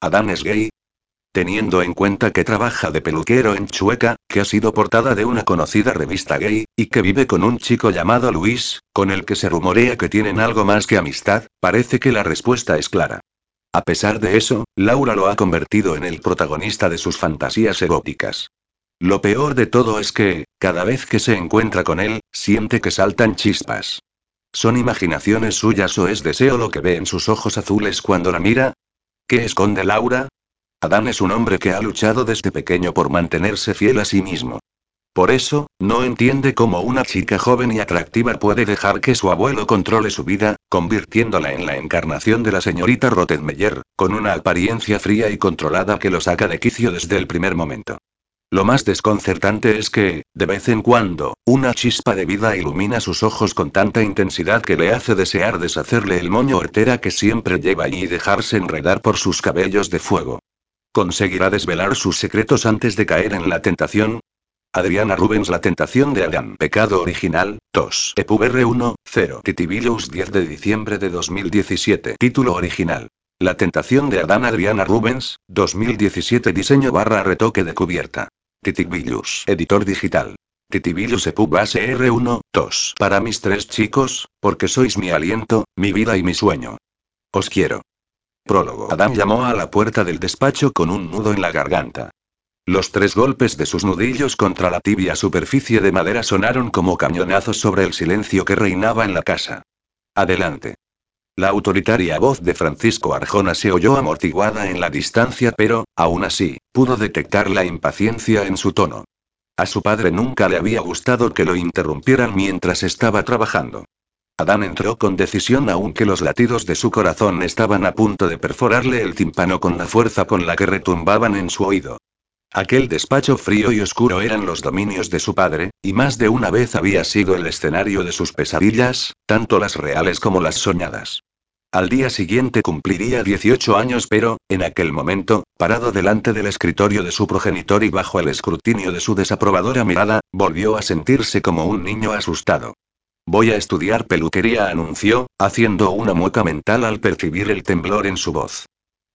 ¿Adán es gay? Teniendo en cuenta que trabaja de peluquero en Chueca, que ha sido portada de una conocida revista gay, y que vive con un chico llamado Luis, con el que se rumorea que tienen algo más que amistad, parece que la respuesta es clara. A pesar de eso, Laura lo ha convertido en el protagonista de sus fantasías eróticas. Lo peor de todo es que, cada vez que se encuentra con él, siente que saltan chispas. ¿Son imaginaciones suyas o es deseo lo que ve en sus ojos azules cuando la mira? ¿Qué esconde Laura? Adán es un hombre que ha luchado desde pequeño por mantenerse fiel a sí mismo. Por eso, no entiende cómo una chica joven y atractiva puede dejar que su abuelo controle su vida, convirtiéndola en la encarnación de la señorita Rottenmeier, con una apariencia fría y controlada que lo saca de quicio desde el primer momento. Lo más desconcertante es que, de vez en cuando, una chispa de vida ilumina sus ojos con tanta intensidad que le hace desear deshacerle el moño hortera que siempre lleva y dejarse enredar por sus cabellos de fuego. ¿Conseguirá desvelar sus secretos antes de caer en la tentación? Adriana Rubens La tentación de Adán Pecado original, 2 EPUBR 1, 0 Titibilus 10 de diciembre de 2017 Título original La tentación de Adán Adriana Rubens, 2017 Diseño barra retoque de cubierta Titibilus Editor digital Titibilus EPUB base R1, 2 Para mis tres chicos, porque sois mi aliento, mi vida y mi sueño. Os quiero. Prólogo Adán llamó a la puerta del despacho con un nudo en la garganta. Los tres golpes de sus nudillos contra la tibia superficie de madera sonaron como cañonazos sobre el silencio que reinaba en la casa. Adelante. La autoritaria voz de Francisco Arjona se oyó amortiguada en la distancia, pero, aún así, pudo detectar la impaciencia en su tono. A su padre nunca le había gustado que lo interrumpieran mientras estaba trabajando. Adán entró con decisión aunque los latidos de su corazón estaban a punto de perforarle el tímpano con la fuerza con la que retumbaban en su oído. Aquel despacho frío y oscuro eran los dominios de su padre, y más de una vez había sido el escenario de sus pesadillas, tanto las reales como las soñadas. Al día siguiente cumpliría 18 años, pero, en aquel momento, parado delante del escritorio de su progenitor y bajo el escrutinio de su desaprobadora mirada, volvió a sentirse como un niño asustado. Voy a estudiar peluquería, anunció, haciendo una mueca mental al percibir el temblor en su voz.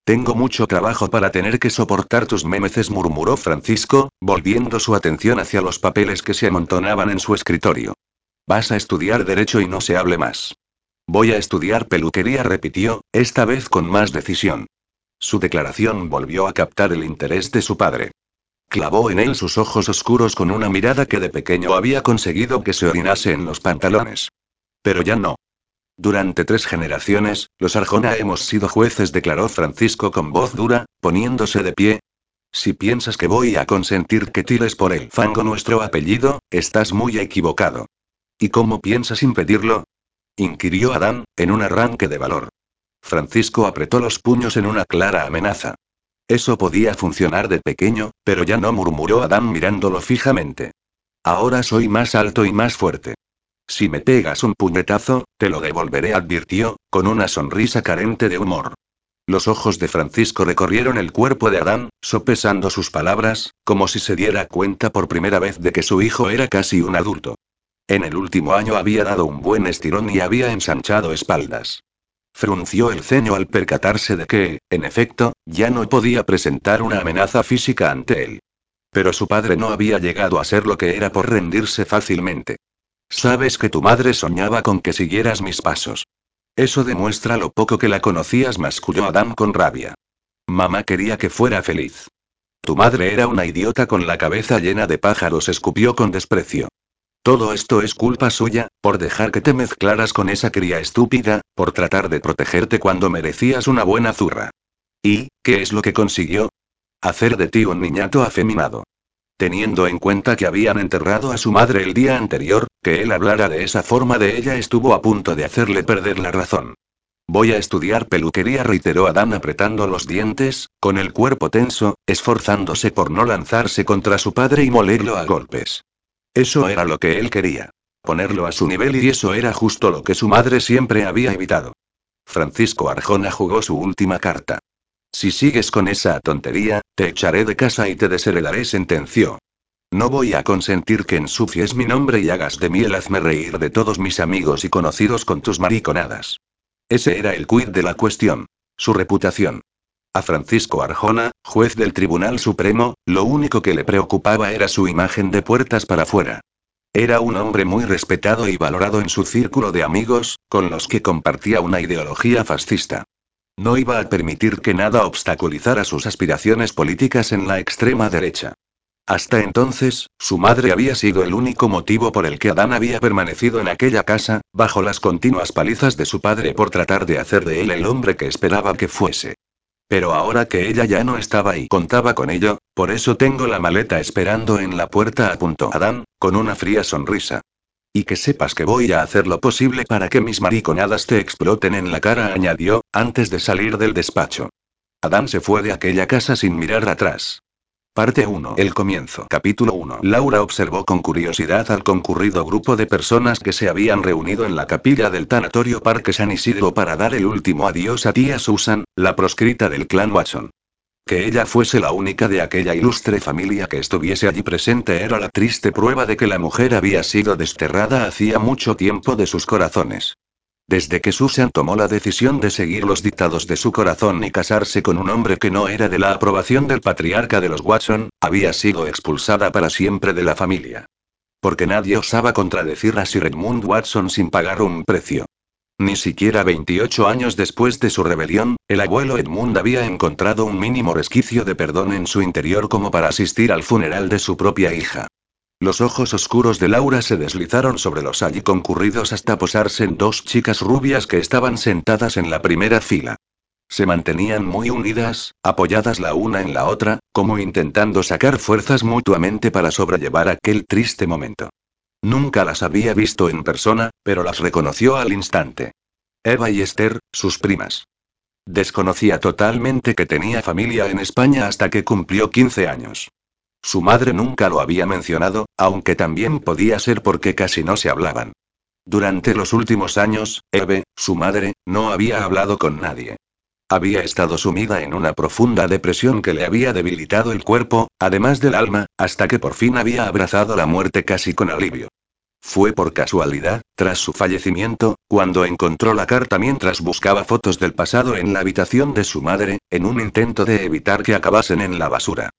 Tengo mucho trabajo para tener que soportar tus memeces, murmuró Francisco, volviendo su atención hacia los papeles que se amontonaban en su escritorio. Vas a estudiar derecho y no se hable más. Voy a estudiar peluquería, repitió, esta vez con más decisión. Su declaración volvió a captar el interés de su padre. Clavó en él sus ojos oscuros con una mirada que de pequeño había conseguido que se orinase en los pantalones. Pero ya no. Durante tres generaciones, los Arjona hemos sido jueces, declaró Francisco con voz dura, poniéndose de pie. Si piensas que voy a consentir que tires por el fango nuestro apellido, estás muy equivocado. ¿Y cómo piensas impedirlo? inquirió Adán, en un arranque de valor. Francisco apretó los puños en una clara amenaza. Eso podía funcionar de pequeño, pero ya no murmuró Adán mirándolo fijamente. Ahora soy más alto y más fuerte. Si me pegas un puñetazo, te lo devolveré, advirtió, con una sonrisa carente de humor. Los ojos de Francisco recorrieron el cuerpo de Adán, sopesando sus palabras, como si se diera cuenta por primera vez de que su hijo era casi un adulto. En el último año había dado un buen estirón y había ensanchado espaldas. Frunció el ceño al percatarse de que, en efecto, ya no podía presentar una amenaza física ante él. Pero su padre no había llegado a ser lo que era por rendirse fácilmente. Sabes que tu madre soñaba con que siguieras mis pasos. Eso demuestra lo poco que la conocías, masculló Adam con rabia. Mamá quería que fuera feliz. Tu madre era una idiota con la cabeza llena de pájaros, escupió con desprecio. Todo esto es culpa suya, por dejar que te mezclaras con esa cría estúpida, por tratar de protegerte cuando merecías una buena zurra. ¿Y, qué es lo que consiguió? Hacer de ti un niñato afeminado. Teniendo en cuenta que habían enterrado a su madre el día anterior, que él hablara de esa forma de ella estuvo a punto de hacerle perder la razón. Voy a estudiar peluquería, reiteró Adán apretando los dientes, con el cuerpo tenso, esforzándose por no lanzarse contra su padre y molerlo a golpes. Eso era lo que él quería. Ponerlo a su nivel y eso era justo lo que su madre siempre había evitado. Francisco Arjona jugó su última carta. Si sigues con esa tontería, te echaré de casa y te desheredaré, sentenció. No voy a consentir que ensucies mi nombre y hagas de mí el hazme reír de todos mis amigos y conocidos con tus mariconadas. Ese era el quid de la cuestión. Su reputación. A Francisco Arjona, juez del Tribunal Supremo, lo único que le preocupaba era su imagen de puertas para afuera. Era un hombre muy respetado y valorado en su círculo de amigos, con los que compartía una ideología fascista. No iba a permitir que nada obstaculizara sus aspiraciones políticas en la extrema derecha. Hasta entonces, su madre había sido el único motivo por el que Adán había permanecido en aquella casa, bajo las continuas palizas de su padre por tratar de hacer de él el hombre que esperaba que fuese. Pero ahora que ella ya no estaba y contaba con ello, por eso tengo la maleta esperando en la puerta, apuntó Adán, con una fría sonrisa. Y que sepas que voy a hacer lo posible para que mis mariconadas te exploten en la cara, añadió, antes de salir del despacho. Adán se fue de aquella casa sin mirar atrás. Parte 1. El comienzo. Capítulo 1. Laura observó con curiosidad al concurrido grupo de personas que se habían reunido en la capilla del tanatorio Parque San Isidro para dar el último adiós a tía Susan, la proscrita del clan Watson. Que ella fuese la única de aquella ilustre familia que estuviese allí presente era la triste prueba de que la mujer había sido desterrada hacía mucho tiempo de sus corazones. Desde que Susan tomó la decisión de seguir los dictados de su corazón y casarse con un hombre que no era de la aprobación del patriarca de los Watson, había sido expulsada para siempre de la familia. Porque nadie osaba contradecir a Sir Edmund Watson sin pagar un precio. Ni siquiera 28 años después de su rebelión, el abuelo Edmund había encontrado un mínimo resquicio de perdón en su interior como para asistir al funeral de su propia hija. Los ojos oscuros de Laura se deslizaron sobre los allí concurridos hasta posarse en dos chicas rubias que estaban sentadas en la primera fila. Se mantenían muy unidas, apoyadas la una en la otra, como intentando sacar fuerzas mutuamente para sobrellevar aquel triste momento. Nunca las había visto en persona, pero las reconoció al instante. Eva y Esther, sus primas. Desconocía totalmente que tenía familia en España hasta que cumplió 15 años. Su madre nunca lo había mencionado, aunque también podía ser porque casi no se hablaban. Durante los últimos años, Eve, su madre, no había hablado con nadie. Había estado sumida en una profunda depresión que le había debilitado el cuerpo, además del alma, hasta que por fin había abrazado la muerte casi con alivio. Fue por casualidad, tras su fallecimiento, cuando encontró la carta mientras buscaba fotos del pasado en la habitación de su madre, en un intento de evitar que acabasen en la basura.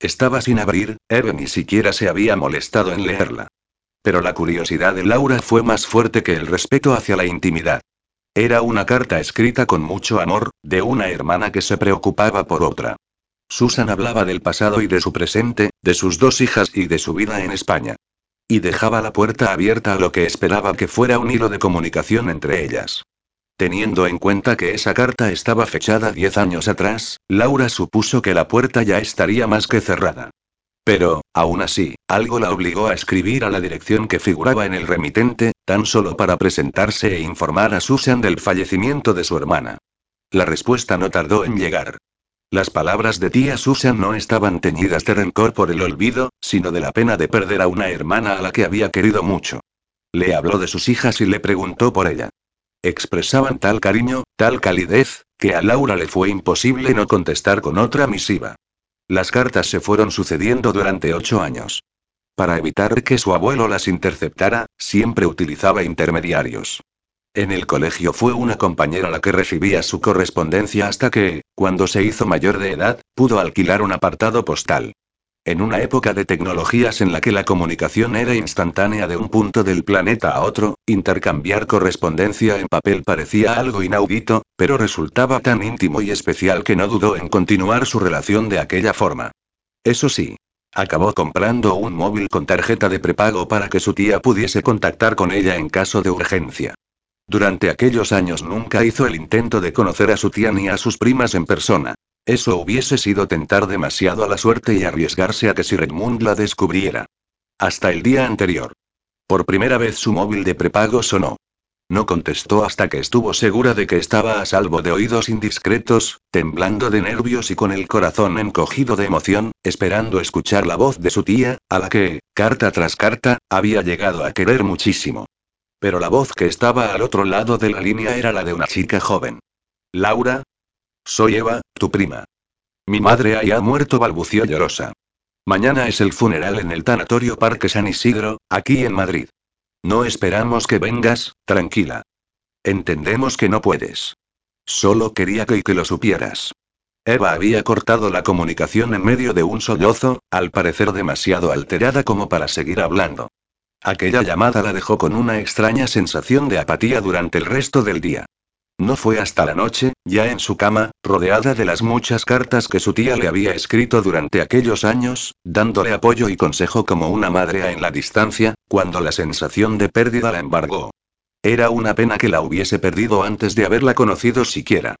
Estaba sin abrir, Eve ni siquiera se había molestado en leerla. Pero la curiosidad de Laura fue más fuerte que el respeto hacia la intimidad. Era una carta escrita con mucho amor, de una hermana que se preocupaba por otra. Susan hablaba del pasado y de su presente, de sus dos hijas y de su vida en España. Y dejaba la puerta abierta a lo que esperaba que fuera un hilo de comunicación entre ellas. Teniendo en cuenta que esa carta estaba fechada diez años atrás, Laura supuso que la puerta ya estaría más que cerrada. Pero, aún así, algo la obligó a escribir a la dirección que figuraba en el remitente, tan solo para presentarse e informar a Susan del fallecimiento de su hermana. La respuesta no tardó en llegar. Las palabras de tía Susan no estaban teñidas de rencor por el olvido, sino de la pena de perder a una hermana a la que había querido mucho. Le habló de sus hijas y le preguntó por ella. Expresaban tal cariño, tal calidez, que a Laura le fue imposible no contestar con otra misiva. Las cartas se fueron sucediendo durante ocho años. Para evitar que su abuelo las interceptara, siempre utilizaba intermediarios. En el colegio fue una compañera la que recibía su correspondencia hasta que, cuando se hizo mayor de edad, pudo alquilar un apartado postal. En una época de tecnologías en la que la comunicación era instantánea de un punto del planeta a otro, intercambiar correspondencia en papel parecía algo inaudito, pero resultaba tan íntimo y especial que no dudó en continuar su relación de aquella forma. Eso sí, acabó comprando un móvil con tarjeta de prepago para que su tía pudiese contactar con ella en caso de urgencia. Durante aquellos años nunca hizo el intento de conocer a su tía ni a sus primas en persona. Eso hubiese sido tentar demasiado a la suerte y arriesgarse a que Sir Edmund la descubriera. Hasta el día anterior. Por primera vez su móvil de prepago sonó. No contestó hasta que estuvo segura de que estaba a salvo de oídos indiscretos, temblando de nervios y con el corazón encogido de emoción, esperando escuchar la voz de su tía, a la que, carta tras carta, había llegado a querer muchísimo. Pero la voz que estaba al otro lado de la línea era la de una chica joven. Laura, soy Eva, tu prima. Mi madre ha muerto, balbució llorosa. Mañana es el funeral en el tanatorio Parque San Isidro, aquí en Madrid. No esperamos que vengas, tranquila. Entendemos que no puedes. Solo quería que, que lo supieras. Eva había cortado la comunicación en medio de un sollozo, al parecer demasiado alterada como para seguir hablando. Aquella llamada la dejó con una extraña sensación de apatía durante el resto del día. No fue hasta la noche, ya en su cama, rodeada de las muchas cartas que su tía le había escrito durante aquellos años, dándole apoyo y consejo como una madre en la distancia, cuando la sensación de pérdida la embargó. Era una pena que la hubiese perdido antes de haberla conocido siquiera.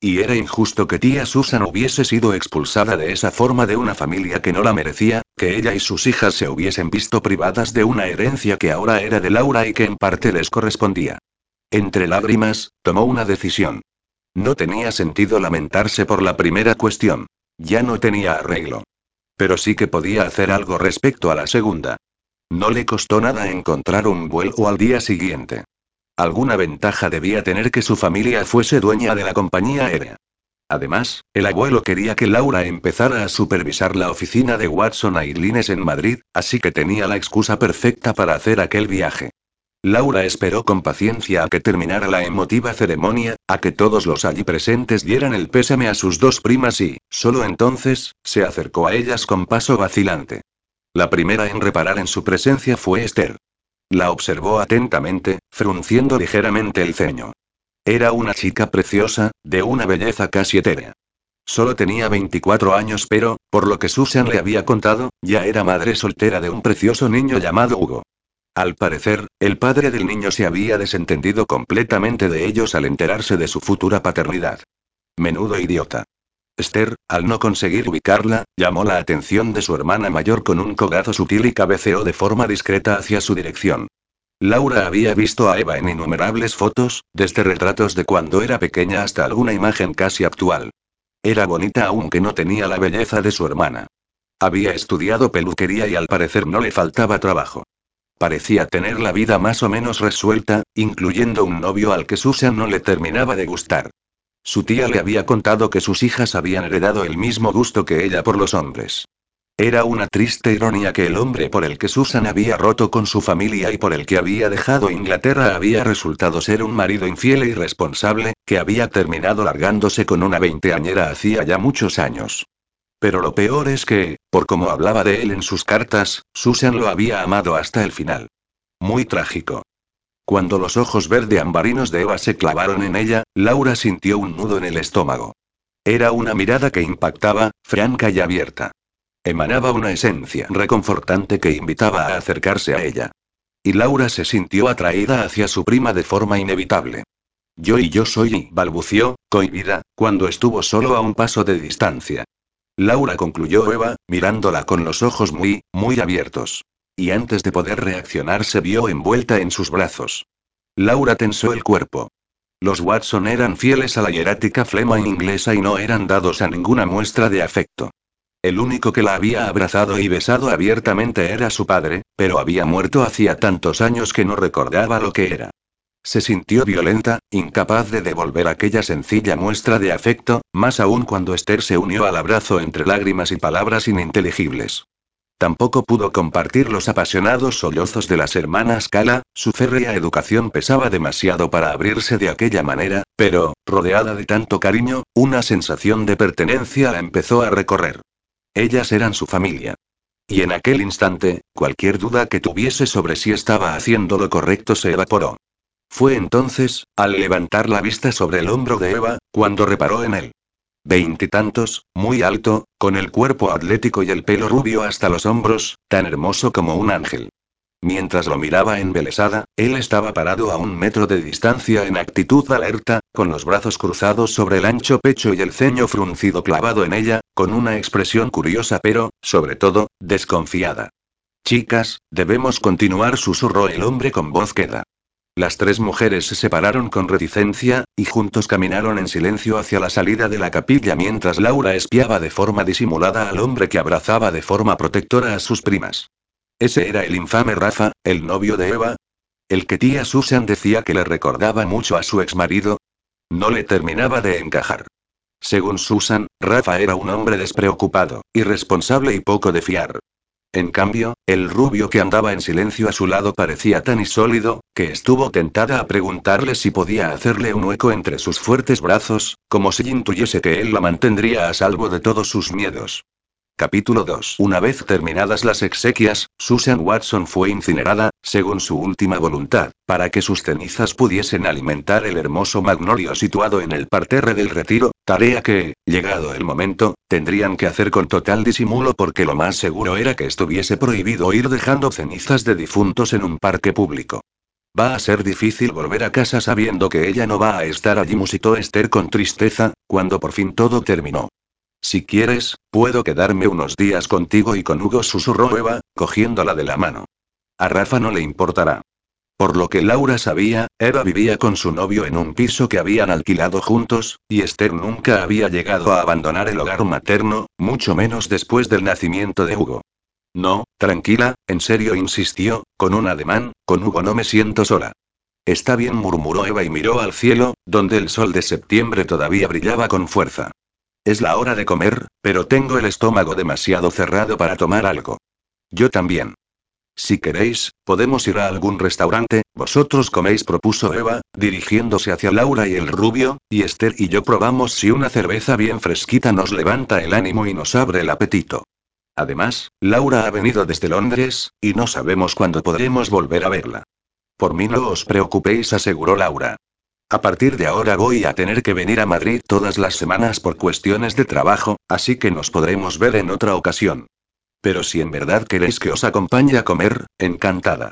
Y era injusto que tía Susan hubiese sido expulsada de esa forma de una familia que no la merecía, que ella y sus hijas se hubiesen visto privadas de una herencia que ahora era de Laura y que en parte les correspondía. Entre lágrimas, tomó una decisión. No tenía sentido lamentarse por la primera cuestión. Ya no tenía arreglo. Pero sí que podía hacer algo respecto a la segunda. No le costó nada encontrar un vuelo al día siguiente. Alguna ventaja debía tener que su familia fuese dueña de la compañía aérea. Además, el abuelo quería que Laura empezara a supervisar la oficina de Watson Airlines en Madrid, así que tenía la excusa perfecta para hacer aquel viaje. Laura esperó con paciencia a que terminara la emotiva ceremonia, a que todos los allí presentes dieran el pésame a sus dos primas y, solo entonces, se acercó a ellas con paso vacilante. La primera en reparar en su presencia fue Esther. La observó atentamente, frunciendo ligeramente el ceño. Era una chica preciosa, de una belleza casi etérea. Solo tenía 24 años pero, por lo que Susan le había contado, ya era madre soltera de un precioso niño llamado Hugo. Al parecer, el padre del niño se había desentendido completamente de ellos al enterarse de su futura paternidad. Menudo idiota. Esther, al no conseguir ubicarla, llamó la atención de su hermana mayor con un cogazo sutil y cabeceó de forma discreta hacia su dirección. Laura había visto a Eva en innumerables fotos, desde retratos de cuando era pequeña hasta alguna imagen casi actual. Era bonita aunque no tenía la belleza de su hermana. Había estudiado peluquería y al parecer no le faltaba trabajo. Parecía tener la vida más o menos resuelta, incluyendo un novio al que Susan no le terminaba de gustar. Su tía le había contado que sus hijas habían heredado el mismo gusto que ella por los hombres. Era una triste ironía que el hombre por el que Susan había roto con su familia y por el que había dejado Inglaterra había resultado ser un marido infiel e irresponsable, que había terminado largándose con una veinteañera hacía ya muchos años. Pero lo peor es que, por como hablaba de él en sus cartas, Susan lo había amado hasta el final. Muy trágico. Cuando los ojos verde ambarinos de Eva se clavaron en ella, Laura sintió un nudo en el estómago. Era una mirada que impactaba, franca y abierta. Emanaba una esencia reconfortante que invitaba a acercarse a ella. Y Laura se sintió atraída hacia su prima de forma inevitable. Yo y yo soy, balbució, cohibida, cuando estuvo solo a un paso de distancia. Laura concluyó Eva, mirándola con los ojos muy, muy abiertos. Y antes de poder reaccionar se vio envuelta en sus brazos. Laura tensó el cuerpo. Los Watson eran fieles a la hierática flema inglesa y no eran dados a ninguna muestra de afecto. El único que la había abrazado y besado abiertamente era su padre, pero había muerto hacía tantos años que no recordaba lo que era. Se sintió violenta, incapaz de devolver aquella sencilla muestra de afecto, más aún cuando Esther se unió al abrazo entre lágrimas y palabras ininteligibles. Tampoco pudo compartir los apasionados sollozos de las hermanas Cala, su férrea educación pesaba demasiado para abrirse de aquella manera, pero, rodeada de tanto cariño, una sensación de pertenencia la empezó a recorrer. Ellas eran su familia. Y en aquel instante, cualquier duda que tuviese sobre si estaba haciendo lo correcto se evaporó. Fue entonces, al levantar la vista sobre el hombro de Eva, cuando reparó en él. Veintitantos, muy alto, con el cuerpo atlético y el pelo rubio hasta los hombros, tan hermoso como un ángel. Mientras lo miraba embelesada, él estaba parado a un metro de distancia en actitud alerta, con los brazos cruzados sobre el ancho pecho y el ceño fruncido clavado en ella, con una expresión curiosa pero, sobre todo, desconfiada. Chicas, debemos continuar, susurró el hombre con voz queda. Las tres mujeres se separaron con reticencia, y juntos caminaron en silencio hacia la salida de la capilla mientras Laura espiaba de forma disimulada al hombre que abrazaba de forma protectora a sus primas. Ese era el infame Rafa, el novio de Eva. El que tía Susan decía que le recordaba mucho a su exmarido. No le terminaba de encajar. Según Susan, Rafa era un hombre despreocupado, irresponsable y poco de fiar. En cambio, el rubio que andaba en silencio a su lado parecía tan insólido, que estuvo tentada a preguntarle si podía hacerle un hueco entre sus fuertes brazos, como si intuyese que él la mantendría a salvo de todos sus miedos. Capítulo 2. Una vez terminadas las exequias, Susan Watson fue incinerada, según su última voluntad, para que sus cenizas pudiesen alimentar el hermoso magnolio situado en el parterre del retiro, tarea que, llegado el momento, tendrían que hacer con total disimulo porque lo más seguro era que estuviese prohibido ir dejando cenizas de difuntos en un parque público. Va a ser difícil volver a casa sabiendo que ella no va a estar allí, musitó Esther con tristeza, cuando por fin todo terminó. Si quieres, puedo quedarme unos días contigo y con Hugo, susurró Eva, cogiéndola de la mano. A Rafa no le importará. Por lo que Laura sabía, Eva vivía con su novio en un piso que habían alquilado juntos, y Esther nunca había llegado a abandonar el hogar materno, mucho menos después del nacimiento de Hugo. No, tranquila, en serio insistió, con un ademán, con Hugo no me siento sola. Está bien, murmuró Eva y miró al cielo, donde el sol de septiembre todavía brillaba con fuerza. Es la hora de comer, pero tengo el estómago demasiado cerrado para tomar algo. Yo también. Si queréis, podemos ir a algún restaurante, vosotros coméis, propuso Eva, dirigiéndose hacia Laura y el rubio, y Esther y yo probamos si una cerveza bien fresquita nos levanta el ánimo y nos abre el apetito. Además, Laura ha venido desde Londres, y no sabemos cuándo podremos volver a verla. Por mí no os preocupéis, aseguró Laura. A partir de ahora voy a tener que venir a Madrid todas las semanas por cuestiones de trabajo, así que nos podremos ver en otra ocasión. Pero si en verdad queréis que os acompañe a comer, encantada.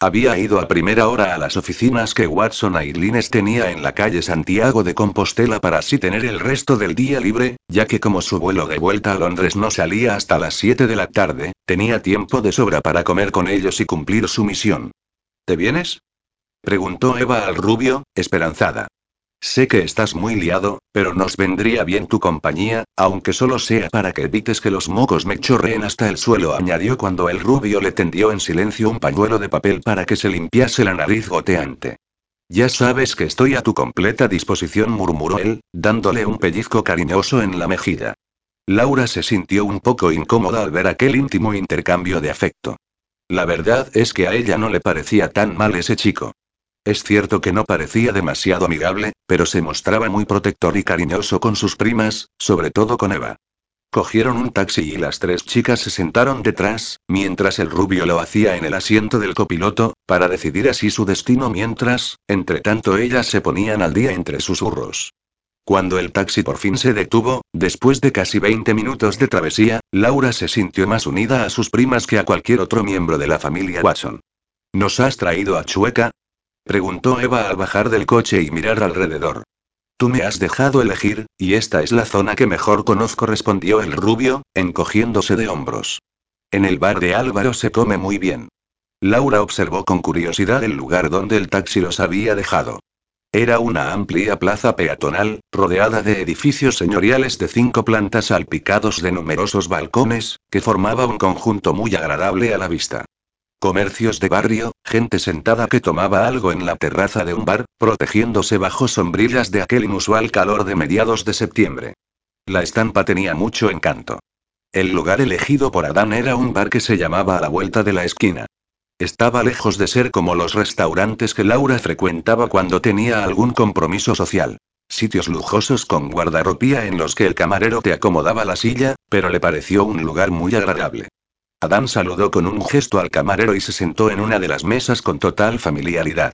Había ido a primera hora a las oficinas que Watson Airlines tenía en la calle Santiago de Compostela para así tener el resto del día libre, ya que como su vuelo de vuelta a Londres no salía hasta las 7 de la tarde, tenía tiempo de sobra para comer con ellos y cumplir su misión. ¿Te vienes? Preguntó Eva al rubio, esperanzada. Sé que estás muy liado, pero nos vendría bien tu compañía, aunque solo sea para que evites que los mocos me chorreen hasta el suelo, añadió cuando el rubio le tendió en silencio un pañuelo de papel para que se limpiase la nariz goteante. Ya sabes que estoy a tu completa disposición, murmuró él, dándole un pellizco cariñoso en la mejilla. Laura se sintió un poco incómoda al ver aquel íntimo intercambio de afecto. La verdad es que a ella no le parecía tan mal ese chico. Es cierto que no parecía demasiado amigable, pero se mostraba muy protector y cariñoso con sus primas, sobre todo con Eva. Cogieron un taxi y las tres chicas se sentaron detrás, mientras el rubio lo hacía en el asiento del copiloto, para decidir así su destino mientras, entre tanto ellas se ponían al día entre susurros. Cuando el taxi por fin se detuvo, después de casi 20 minutos de travesía, Laura se sintió más unida a sus primas que a cualquier otro miembro de la familia Watson. ¿Nos has traído a Chueca? Preguntó Eva al bajar del coche y mirar alrededor. Tú me has dejado elegir, y esta es la zona que mejor conozco, respondió el rubio, encogiéndose de hombros. En el bar de Álvaro se come muy bien. Laura observó con curiosidad el lugar donde el taxi los había dejado. Era una amplia plaza peatonal, rodeada de edificios señoriales de cinco plantas salpicados de numerosos balcones, que formaba un conjunto muy agradable a la vista. Comercios de barrio, gente sentada que tomaba algo en la terraza de un bar, protegiéndose bajo sombrillas de aquel inusual calor de mediados de septiembre. La estampa tenía mucho encanto. El lugar elegido por Adán era un bar que se llamaba a la vuelta de la esquina. Estaba lejos de ser como los restaurantes que Laura frecuentaba cuando tenía algún compromiso social. Sitios lujosos con guardarropía en los que el camarero te acomodaba la silla, pero le pareció un lugar muy agradable. Adán saludó con un gesto al camarero y se sentó en una de las mesas con total familiaridad.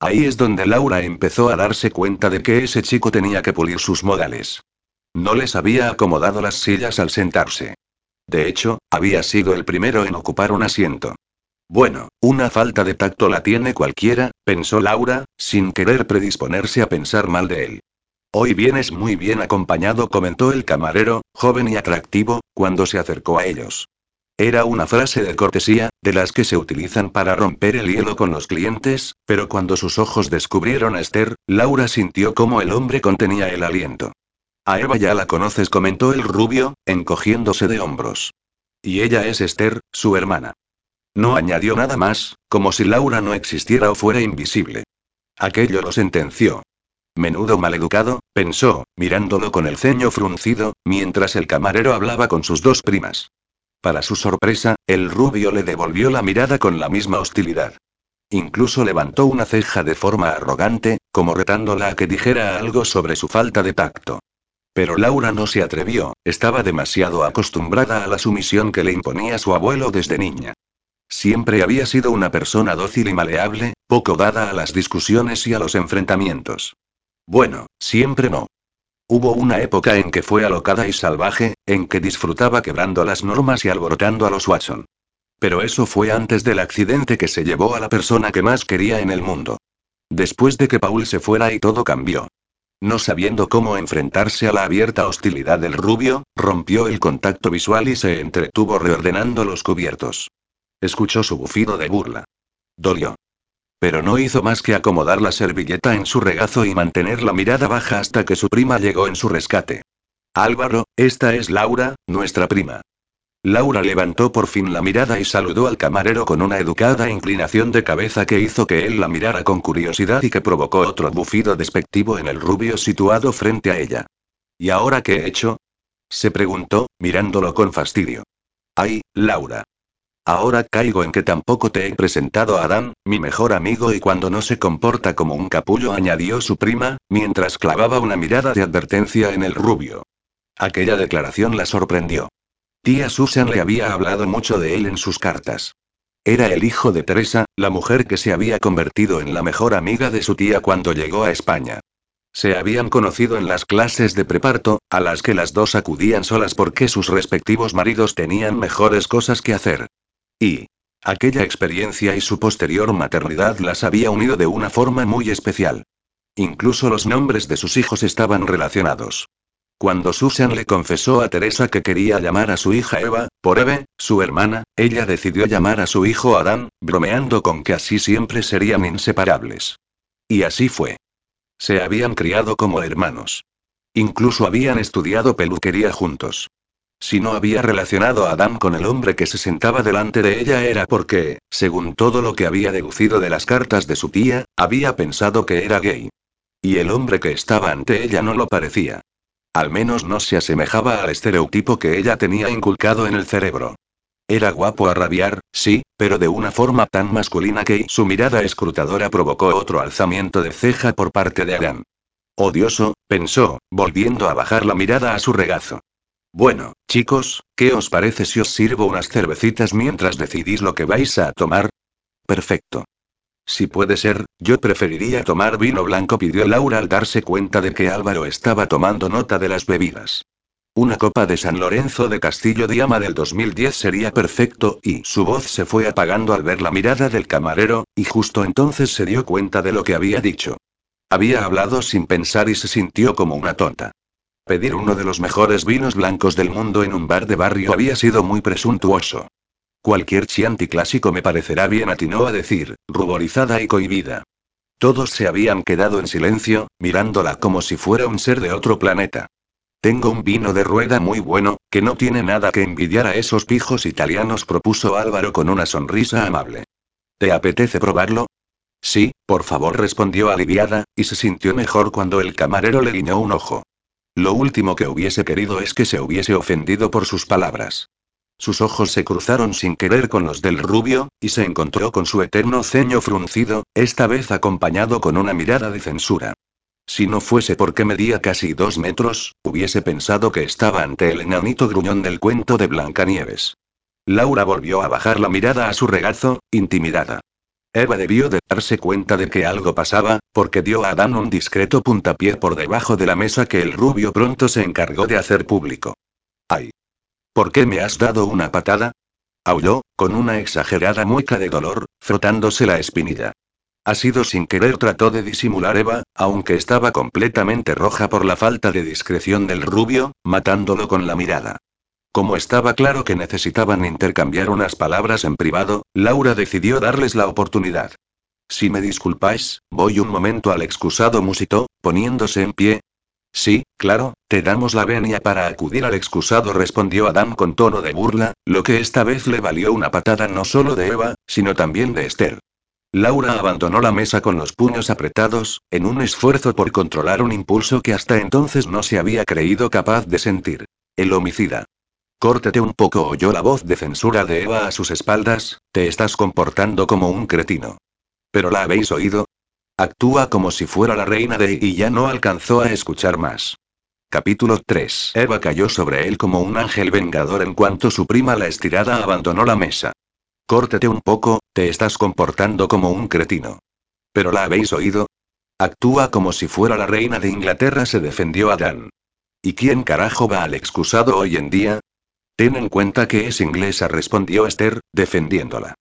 Ahí es donde Laura empezó a darse cuenta de que ese chico tenía que pulir sus modales. No les había acomodado las sillas al sentarse. De hecho, había sido el primero en ocupar un asiento. Bueno, una falta de tacto la tiene cualquiera, pensó Laura, sin querer predisponerse a pensar mal de él. Hoy vienes muy bien acompañado, comentó el camarero, joven y atractivo, cuando se acercó a ellos. Era una frase de cortesía, de las que se utilizan para romper el hielo con los clientes, pero cuando sus ojos descubrieron a Esther, Laura sintió como el hombre contenía el aliento. A Eva ya la conoces, comentó el rubio, encogiéndose de hombros. Y ella es Esther, su hermana. No añadió nada más, como si Laura no existiera o fuera invisible. Aquello lo sentenció. Menudo maleducado, pensó, mirándolo con el ceño fruncido, mientras el camarero hablaba con sus dos primas. Para su sorpresa, el rubio le devolvió la mirada con la misma hostilidad. Incluso levantó una ceja de forma arrogante, como retándola a que dijera algo sobre su falta de tacto. Pero Laura no se atrevió, estaba demasiado acostumbrada a la sumisión que le imponía su abuelo desde niña. Siempre había sido una persona dócil y maleable, poco dada a las discusiones y a los enfrentamientos. Bueno, siempre no. Hubo una época en que fue alocada y salvaje, en que disfrutaba quebrando las normas y alborotando a los Watson. Pero eso fue antes del accidente que se llevó a la persona que más quería en el mundo. Después de que Paul se fuera y todo cambió. No sabiendo cómo enfrentarse a la abierta hostilidad del rubio, rompió el contacto visual y se entretuvo reordenando los cubiertos. Escuchó su bufido de burla. Dolió. Pero no hizo más que acomodar la servilleta en su regazo y mantener la mirada baja hasta que su prima llegó en su rescate. Álvaro, esta es Laura, nuestra prima. Laura levantó por fin la mirada y saludó al camarero con una educada inclinación de cabeza que hizo que él la mirara con curiosidad y que provocó otro bufido despectivo en el rubio situado frente a ella. ¿Y ahora qué he hecho? se preguntó, mirándolo con fastidio. Ay, Laura. Ahora caigo en que tampoco te he presentado a Adán, mi mejor amigo, y cuando no se comporta como un capullo, añadió su prima, mientras clavaba una mirada de advertencia en el rubio. Aquella declaración la sorprendió. Tía Susan le había hablado mucho de él en sus cartas. Era el hijo de Teresa, la mujer que se había convertido en la mejor amiga de su tía cuando llegó a España. Se habían conocido en las clases de preparto, a las que las dos acudían solas porque sus respectivos maridos tenían mejores cosas que hacer. Y aquella experiencia y su posterior maternidad las había unido de una forma muy especial. Incluso los nombres de sus hijos estaban relacionados. Cuando Susan le confesó a Teresa que quería llamar a su hija Eva, por Eve, su hermana, ella decidió llamar a su hijo Adán, bromeando con que así siempre serían inseparables. Y así fue. Se habían criado como hermanos. Incluso habían estudiado peluquería juntos. Si no había relacionado a Adam con el hombre que se sentaba delante de ella era porque, según todo lo que había deducido de las cartas de su tía, había pensado que era gay. Y el hombre que estaba ante ella no lo parecía. Al menos no se asemejaba al estereotipo que ella tenía inculcado en el cerebro. Era guapo a rabiar, sí, pero de una forma tan masculina que su mirada escrutadora provocó otro alzamiento de ceja por parte de Adam. Odioso, pensó, volviendo a bajar la mirada a su regazo. Bueno, chicos, ¿qué os parece si os sirvo unas cervecitas mientras decidís lo que vais a tomar? Perfecto. Si puede ser, yo preferiría tomar vino blanco, pidió Laura al darse cuenta de que Álvaro estaba tomando nota de las bebidas. Una copa de San Lorenzo de Castillo Diama del 2010 sería perfecto, y su voz se fue apagando al ver la mirada del camarero, y justo entonces se dio cuenta de lo que había dicho. Había hablado sin pensar y se sintió como una tonta. Pedir uno de los mejores vinos blancos del mundo en un bar de barrio había sido muy presuntuoso. Cualquier chianti clásico me parecerá bien, atinó a decir, ruborizada y cohibida. Todos se habían quedado en silencio, mirándola como si fuera un ser de otro planeta. Tengo un vino de rueda muy bueno, que no tiene nada que envidiar a esos pijos italianos, propuso Álvaro con una sonrisa amable. ¿Te apetece probarlo? Sí, por favor, respondió aliviada, y se sintió mejor cuando el camarero le guiñó un ojo. Lo último que hubiese querido es que se hubiese ofendido por sus palabras. Sus ojos se cruzaron sin querer con los del rubio, y se encontró con su eterno ceño fruncido, esta vez acompañado con una mirada de censura. Si no fuese porque medía casi dos metros, hubiese pensado que estaba ante el enanito gruñón del cuento de Blancanieves. Laura volvió a bajar la mirada a su regazo, intimidada. Eva debió de darse cuenta de que algo pasaba, porque dio a Adán un discreto puntapié por debajo de la mesa que el rubio pronto se encargó de hacer público. ¡Ay! ¿Por qué me has dado una patada? Aulló, con una exagerada mueca de dolor, frotándose la espinilla. Ha sido sin querer, trató de disimular Eva, aunque estaba completamente roja por la falta de discreción del rubio, matándolo con la mirada. Como estaba claro que necesitaban intercambiar unas palabras en privado, Laura decidió darles la oportunidad. Si me disculpáis, voy un momento al excusado musitó, poniéndose en pie. Sí, claro, te damos la venia para acudir al excusado, respondió Adam con tono de burla, lo que esta vez le valió una patada no solo de Eva, sino también de Esther. Laura abandonó la mesa con los puños apretados, en un esfuerzo por controlar un impulso que hasta entonces no se había creído capaz de sentir. El homicida. Córtate un poco, oyó la voz de censura de Eva a sus espaldas, te estás comportando como un cretino. ¿Pero la habéis oído? Actúa como si fuera la reina de y ya no alcanzó a escuchar más. Capítulo 3. Eva cayó sobre él como un ángel vengador en cuanto su prima la estirada abandonó la mesa. Córtate un poco, te estás comportando como un cretino. ¿Pero la habéis oído? Actúa como si fuera la reina de Inglaterra, se defendió Adán. ¿Y quién carajo va al excusado hoy en día? Ten en cuenta que es inglesa, respondió Esther, defendiéndola.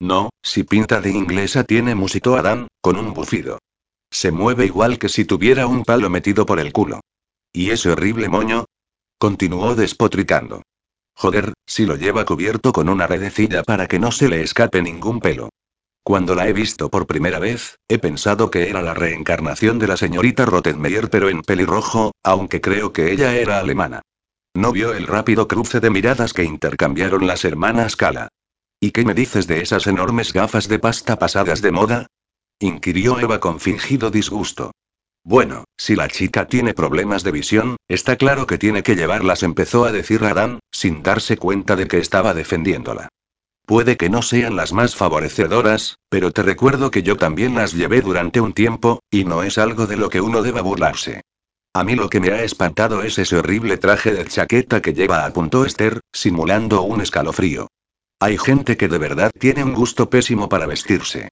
No, si pinta de inglesa tiene musito Adán, con un bufido. Se mueve igual que si tuviera un palo metido por el culo. ¿Y ese horrible moño? Continuó despotricando. Joder, si lo lleva cubierto con una redecilla para que no se le escape ningún pelo. Cuando la he visto por primera vez, he pensado que era la reencarnación de la señorita Rottenmeier pero en pelirrojo, aunque creo que ella era alemana. ¿No vio el rápido cruce de miradas que intercambiaron las hermanas Kala? ¿Y qué me dices de esas enormes gafas de pasta pasadas de moda? inquirió Eva con fingido disgusto. Bueno, si la chica tiene problemas de visión, está claro que tiene que llevarlas, empezó a decir Adán, sin darse cuenta de que estaba defendiéndola. Puede que no sean las más favorecedoras, pero te recuerdo que yo también las llevé durante un tiempo, y no es algo de lo que uno deba burlarse. A mí lo que me ha espantado es ese horrible traje de chaqueta que lleva, apuntó Esther, simulando un escalofrío. Hay gente que de verdad tiene un gusto pésimo para vestirse.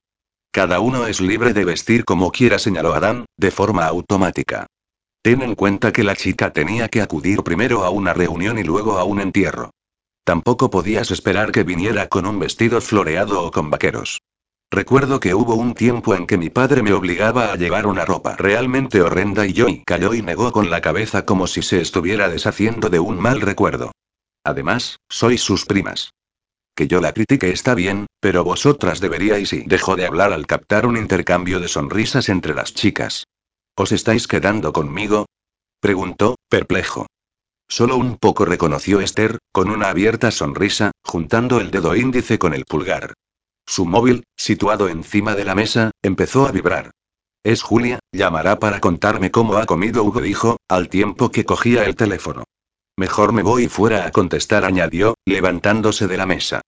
Cada uno es libre de vestir como quiera, señaló Adán, de forma automática. Ten en cuenta que la chica tenía que acudir primero a una reunión y luego a un entierro. Tampoco podías esperar que viniera con un vestido floreado o con vaqueros. Recuerdo que hubo un tiempo en que mi padre me obligaba a llevar una ropa realmente horrenda y yo cayó y negó con la cabeza como si se estuviera deshaciendo de un mal recuerdo. Además, sois sus primas. Que yo la critique está bien, pero vosotras deberíais y dejó de hablar al captar un intercambio de sonrisas entre las chicas. ¿Os estáis quedando conmigo? preguntó, perplejo. Solo un poco reconoció Esther, con una abierta sonrisa, juntando el dedo índice con el pulgar. Su móvil, situado encima de la mesa, empezó a vibrar. Es Julia, llamará para contarme cómo ha comido Hugo, dijo, al tiempo que cogía el teléfono. Mejor me voy fuera a contestar, añadió, levantándose de la mesa.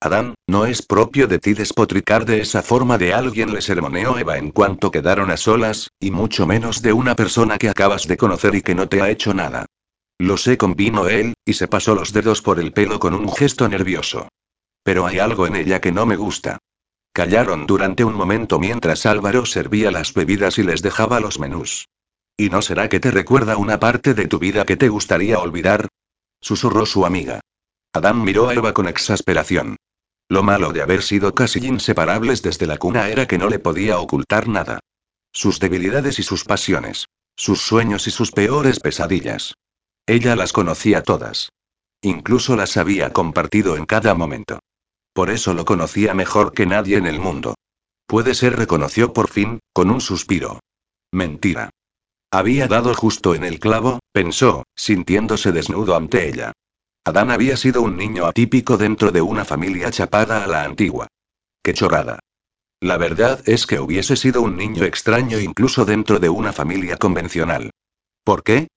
Adán, no es propio de ti despotricar de esa forma de alguien, le sermoneó Eva en cuanto quedaron a solas, y mucho menos de una persona que acabas de conocer y que no te ha hecho nada. Lo sé, convino él, y se pasó los dedos por el pelo con un gesto nervioso. Pero hay algo en ella que no me gusta. Callaron durante un momento mientras Álvaro servía las bebidas y les dejaba los menús. ¿Y no será que te recuerda una parte de tu vida que te gustaría olvidar? Susurró su amiga. Adán miró a Eva con exasperación. Lo malo de haber sido casi inseparables desde la cuna era que no le podía ocultar nada. Sus debilidades y sus pasiones. Sus sueños y sus peores pesadillas. Ella las conocía todas. Incluso las había compartido en cada momento. Por eso lo conocía mejor que nadie en el mundo. Puede ser, reconoció por fin, con un suspiro. Mentira. Había dado justo en el clavo, pensó, sintiéndose desnudo ante ella. Adán había sido un niño atípico dentro de una familia chapada a la antigua. ¡Qué chorrada! La verdad es que hubiese sido un niño extraño incluso dentro de una familia convencional. ¿Por qué?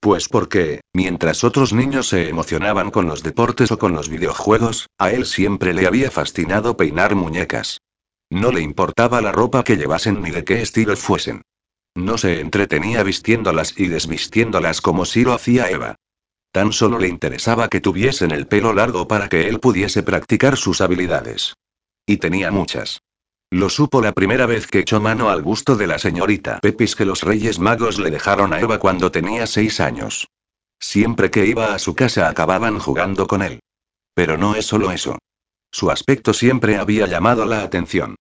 Pues porque, mientras otros niños se emocionaban con los deportes o con los videojuegos, a él siempre le había fascinado peinar muñecas. No le importaba la ropa que llevasen ni de qué estilo fuesen. No se entretenía vistiéndolas y desvistiéndolas como si lo hacía Eva. Tan solo le interesaba que tuviesen el pelo largo para que él pudiese practicar sus habilidades. Y tenía muchas. Lo supo la primera vez que echó mano al gusto de la señorita Pepis que los Reyes Magos le dejaron a Eva cuando tenía seis años. Siempre que iba a su casa acababan jugando con él. Pero no es solo eso. Su aspecto siempre había llamado la atención.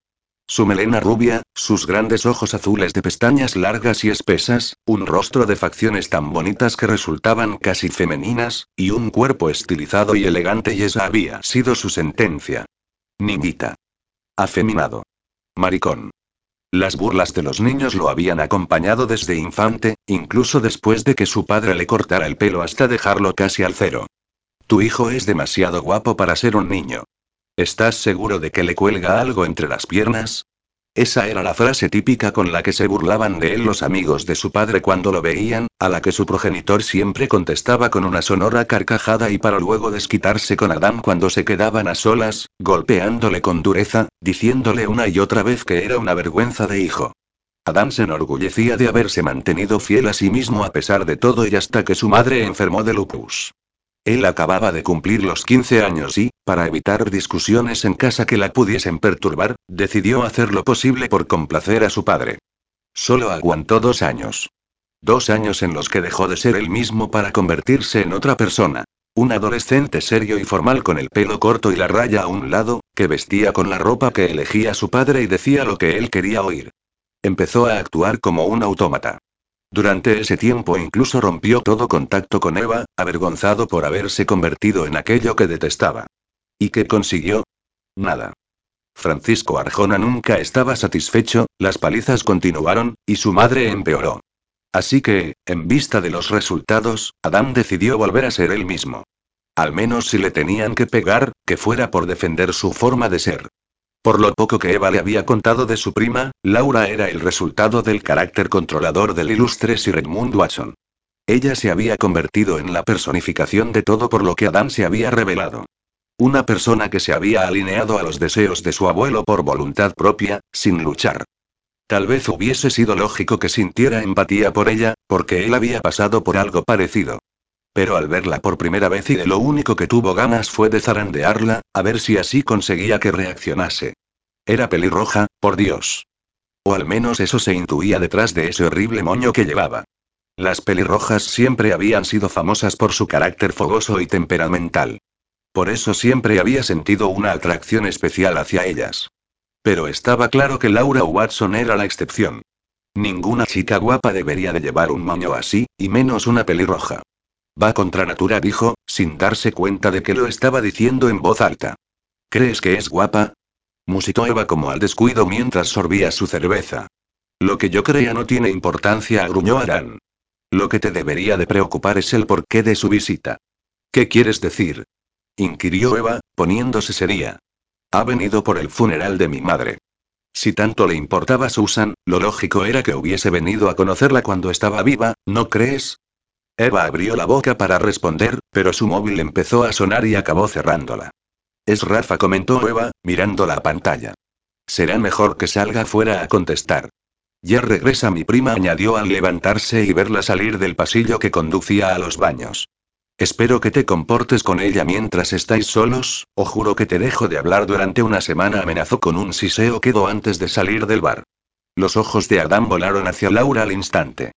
Su melena rubia, sus grandes ojos azules de pestañas largas y espesas, un rostro de facciones tan bonitas que resultaban casi femeninas, y un cuerpo estilizado y elegante y esa había sido su sentencia. Niñita. Afeminado. Maricón. Las burlas de los niños lo habían acompañado desde infante, incluso después de que su padre le cortara el pelo hasta dejarlo casi al cero. Tu hijo es demasiado guapo para ser un niño. ¿Estás seguro de que le cuelga algo entre las piernas? Esa era la frase típica con la que se burlaban de él los amigos de su padre cuando lo veían, a la que su progenitor siempre contestaba con una sonora carcajada y para luego desquitarse con Adán cuando se quedaban a solas, golpeándole con dureza, diciéndole una y otra vez que era una vergüenza de hijo. Adán se enorgullecía de haberse mantenido fiel a sí mismo a pesar de todo y hasta que su madre enfermó de lupus. Él acababa de cumplir los 15 años y, para evitar discusiones en casa que la pudiesen perturbar, decidió hacer lo posible por complacer a su padre. Solo aguantó dos años. Dos años en los que dejó de ser él mismo para convertirse en otra persona. Un adolescente serio y formal con el pelo corto y la raya a un lado, que vestía con la ropa que elegía su padre y decía lo que él quería oír. Empezó a actuar como un autómata. Durante ese tiempo incluso rompió todo contacto con Eva, avergonzado por haberse convertido en aquello que detestaba. ¿Y qué consiguió? Nada. Francisco Arjona nunca estaba satisfecho, las palizas continuaron, y su madre empeoró. Así que, en vista de los resultados, Adán decidió volver a ser él mismo. Al menos si le tenían que pegar, que fuera por defender su forma de ser. Por lo poco que Eva le había contado de su prima, Laura era el resultado del carácter controlador del ilustre Sir Edmund Watson. Ella se había convertido en la personificación de todo por lo que Adán se había revelado. Una persona que se había alineado a los deseos de su abuelo por voluntad propia, sin luchar. Tal vez hubiese sido lógico que sintiera empatía por ella, porque él había pasado por algo parecido. Pero al verla por primera vez y de lo único que tuvo ganas fue de zarandearla, a ver si así conseguía que reaccionase. Era pelirroja, por Dios. O al menos eso se intuía detrás de ese horrible moño que llevaba. Las pelirrojas siempre habían sido famosas por su carácter fogoso y temperamental. Por eso siempre había sentido una atracción especial hacia ellas. Pero estaba claro que Laura Watson era la excepción. Ninguna chica guapa debería de llevar un moño así, y menos una pelirroja. Va contra natura, dijo, sin darse cuenta de que lo estaba diciendo en voz alta. ¿Crees que es guapa? Musitó Eva como al descuido mientras sorbía su cerveza. Lo que yo crea no tiene importancia, gruñó Arán. Lo que te debería de preocupar es el porqué de su visita. ¿Qué quieres decir? inquirió Eva, poniéndose seria. Ha venido por el funeral de mi madre. Si tanto le importaba Susan, lo lógico era que hubiese venido a conocerla cuando estaba viva, ¿no crees? Eva abrió la boca para responder, pero su móvil empezó a sonar y acabó cerrándola. Es Rafa, comentó Eva, mirando la pantalla. Será mejor que salga fuera a contestar. Ya regresa mi prima, añadió al levantarse y verla salir del pasillo que conducía a los baños. Espero que te comportes con ella mientras estáis solos, o juro que te dejo de hablar durante una semana, amenazó con un siseo quedo antes de salir del bar. Los ojos de Adán volaron hacia Laura al instante.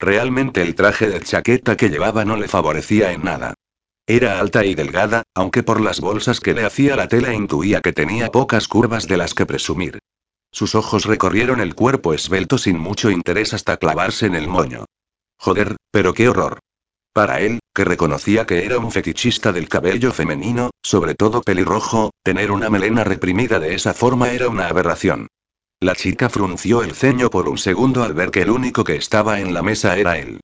Realmente el traje de chaqueta que llevaba no le favorecía en nada. Era alta y delgada, aunque por las bolsas que le hacía la tela intuía que tenía pocas curvas de las que presumir. Sus ojos recorrieron el cuerpo esbelto sin mucho interés hasta clavarse en el moño. Joder, pero qué horror. Para él, que reconocía que era un fetichista del cabello femenino, sobre todo pelirrojo, tener una melena reprimida de esa forma era una aberración. La chica frunció el ceño por un segundo al ver que el único que estaba en la mesa era él.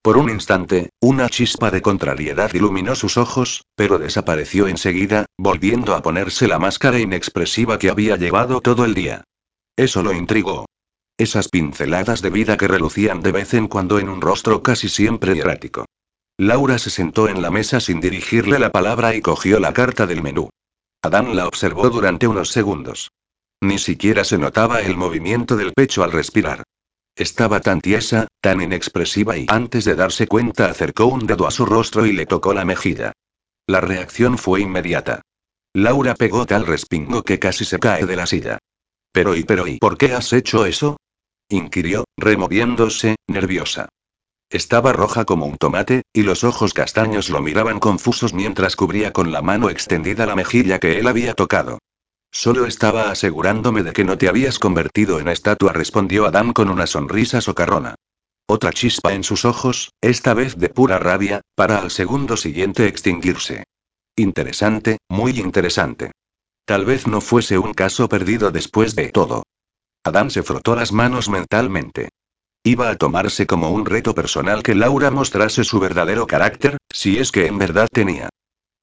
Por un instante, una chispa de contrariedad iluminó sus ojos, pero desapareció enseguida, volviendo a ponerse la máscara inexpresiva que había llevado todo el día. Eso lo intrigó. Esas pinceladas de vida que relucían de vez en cuando en un rostro casi siempre errático. Laura se sentó en la mesa sin dirigirle la palabra y cogió la carta del menú. Adán la observó durante unos segundos. Ni siquiera se notaba el movimiento del pecho al respirar. Estaba tan tiesa, tan inexpresiva y antes de darse cuenta acercó un dedo a su rostro y le tocó la mejilla. La reacción fue inmediata. Laura pegó tal respingo que casi se cae de la silla. Pero y pero y ¿por qué has hecho eso? inquirió, removiéndose, nerviosa. Estaba roja como un tomate, y los ojos castaños lo miraban confusos mientras cubría con la mano extendida la mejilla que él había tocado. Solo estaba asegurándome de que no te habías convertido en estatua, respondió Adam con una sonrisa socarrona. Otra chispa en sus ojos, esta vez de pura rabia, para al segundo siguiente extinguirse. Interesante, muy interesante. Tal vez no fuese un caso perdido después de todo. Adam se frotó las manos mentalmente. Iba a tomarse como un reto personal que Laura mostrase su verdadero carácter, si es que en verdad tenía.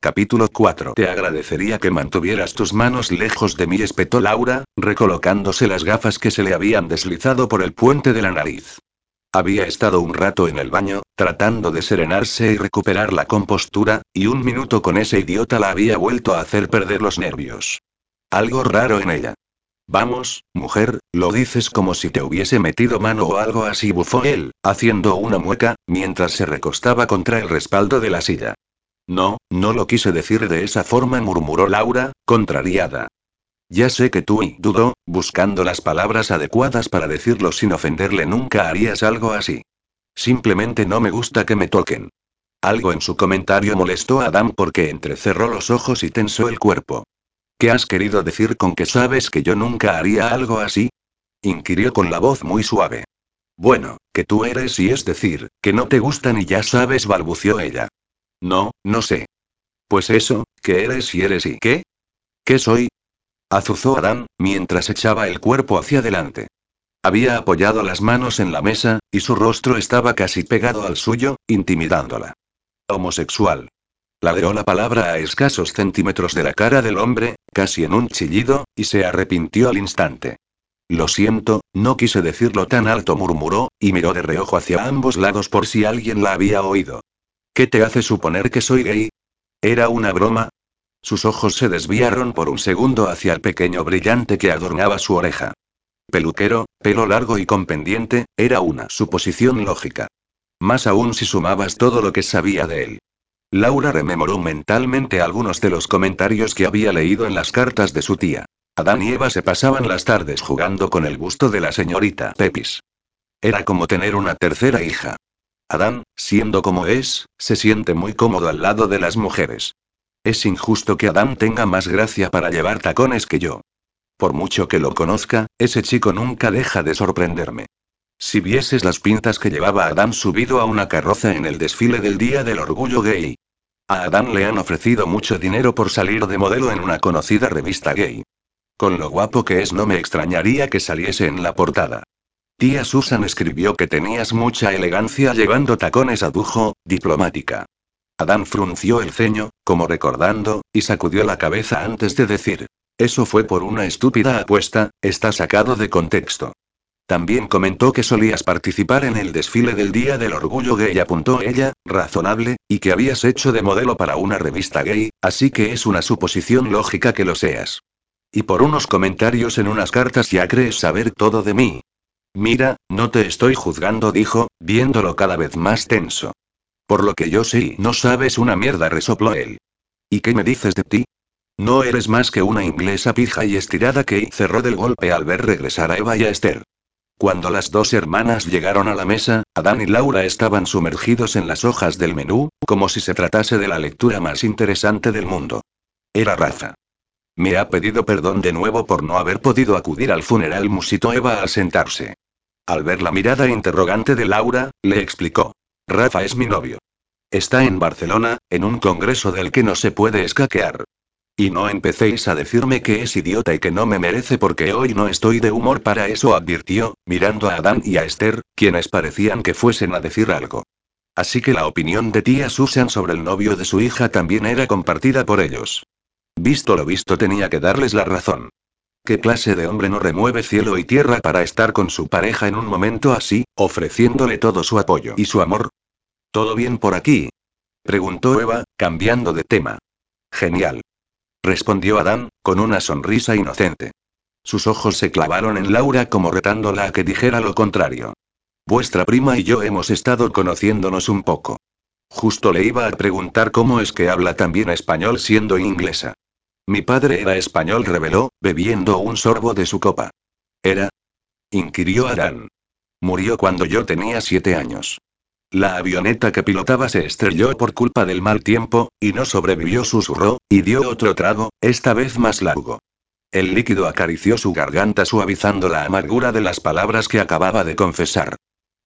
Capítulo 4. Te agradecería que mantuvieras tus manos lejos de mí, espetó Laura, recolocándose las gafas que se le habían deslizado por el puente de la nariz. Había estado un rato en el baño, tratando de serenarse y recuperar la compostura, y un minuto con ese idiota la había vuelto a hacer perder los nervios. Algo raro en ella. Vamos, mujer, lo dices como si te hubiese metido mano o algo así, bufó él, haciendo una mueca, mientras se recostaba contra el respaldo de la silla. No, no lo quise decir de esa forma, murmuró Laura, contrariada. Ya sé que tú y dudó, buscando las palabras adecuadas para decirlo sin ofenderle, nunca harías algo así. Simplemente no me gusta que me toquen. Algo en su comentario molestó a Adam porque entrecerró los ojos y tensó el cuerpo. ¿Qué has querido decir con que sabes que yo nunca haría algo así? inquirió con la voz muy suave. Bueno, que tú eres y es decir, que no te gustan y ya sabes, balbució ella. No, no sé. Pues eso, ¿qué eres y eres y qué? ¿Qué soy? azuzó Adán, mientras echaba el cuerpo hacia adelante. Había apoyado las manos en la mesa, y su rostro estaba casi pegado al suyo, intimidándola. Homosexual. Ladeó la palabra a escasos centímetros de la cara del hombre, casi en un chillido, y se arrepintió al instante. Lo siento, no quise decirlo tan alto, murmuró, y miró de reojo hacia ambos lados por si alguien la había oído. ¿Qué te hace suponer que soy gay? ¿Era una broma? Sus ojos se desviaron por un segundo hacia el pequeño brillante que adornaba su oreja. Peluquero, pelo largo y con pendiente, era una suposición lógica. Más aún si sumabas todo lo que sabía de él. Laura rememoró mentalmente algunos de los comentarios que había leído en las cartas de su tía. Adán y Eva se pasaban las tardes jugando con el gusto de la señorita Pepis. Era como tener una tercera hija. Adán, siendo como es, se siente muy cómodo al lado de las mujeres. Es injusto que Adam tenga más gracia para llevar tacones que yo. Por mucho que lo conozca, ese chico nunca deja de sorprenderme. Si vieses las pintas que llevaba Adam subido a una carroza en el desfile del Día del Orgullo Gay. A Adam le han ofrecido mucho dinero por salir de modelo en una conocida revista gay. Con lo guapo que es no me extrañaría que saliese en la portada. Tía Susan escribió que tenías mucha elegancia llevando tacones a dujo, diplomática. Adán frunció el ceño, como recordando, y sacudió la cabeza antes de decir. Eso fue por una estúpida apuesta, está sacado de contexto. También comentó que solías participar en el desfile del Día del Orgullo Gay, apuntó ella, razonable, y que habías hecho de modelo para una revista gay, así que es una suposición lógica que lo seas. Y por unos comentarios en unas cartas ya crees saber todo de mí. Mira, no te estoy juzgando, dijo, viéndolo cada vez más tenso. Por lo que yo sé, no sabes una mierda, resopló él. ¿Y qué me dices de ti? No eres más que una inglesa pija y estirada que cerró del golpe al ver regresar a Eva y a Esther. Cuando las dos hermanas llegaron a la mesa, Adán y Laura estaban sumergidos en las hojas del menú, como si se tratase de la lectura más interesante del mundo. Era Rafa. Me ha pedido perdón de nuevo por no haber podido acudir al funeral, musitó Eva al sentarse. Al ver la mirada interrogante de Laura, le explicó. Rafa es mi novio. Está en Barcelona, en un congreso del que no se puede escaquear. Y no empecéis a decirme que es idiota y que no me merece porque hoy no estoy de humor para eso, advirtió, mirando a Adán y a Esther, quienes parecían que fuesen a decir algo. Así que la opinión de tía Susan sobre el novio de su hija también era compartida por ellos. Visto lo visto tenía que darles la razón. ¿Qué clase de hombre no remueve cielo y tierra para estar con su pareja en un momento así, ofreciéndole todo su apoyo y su amor? ¿Todo bien por aquí? preguntó Eva, cambiando de tema. Genial. Respondió Adán, con una sonrisa inocente. Sus ojos se clavaron en Laura como retándola a que dijera lo contrario. Vuestra prima y yo hemos estado conociéndonos un poco. Justo le iba a preguntar cómo es que habla tan bien español siendo inglesa. Mi padre era español, reveló, bebiendo un sorbo de su copa. ¿Era? inquirió Adán. Murió cuando yo tenía siete años. La avioneta que pilotaba se estrelló por culpa del mal tiempo, y no sobrevivió, susurró, y dio otro trago, esta vez más largo. El líquido acarició su garganta suavizando la amargura de las palabras que acababa de confesar.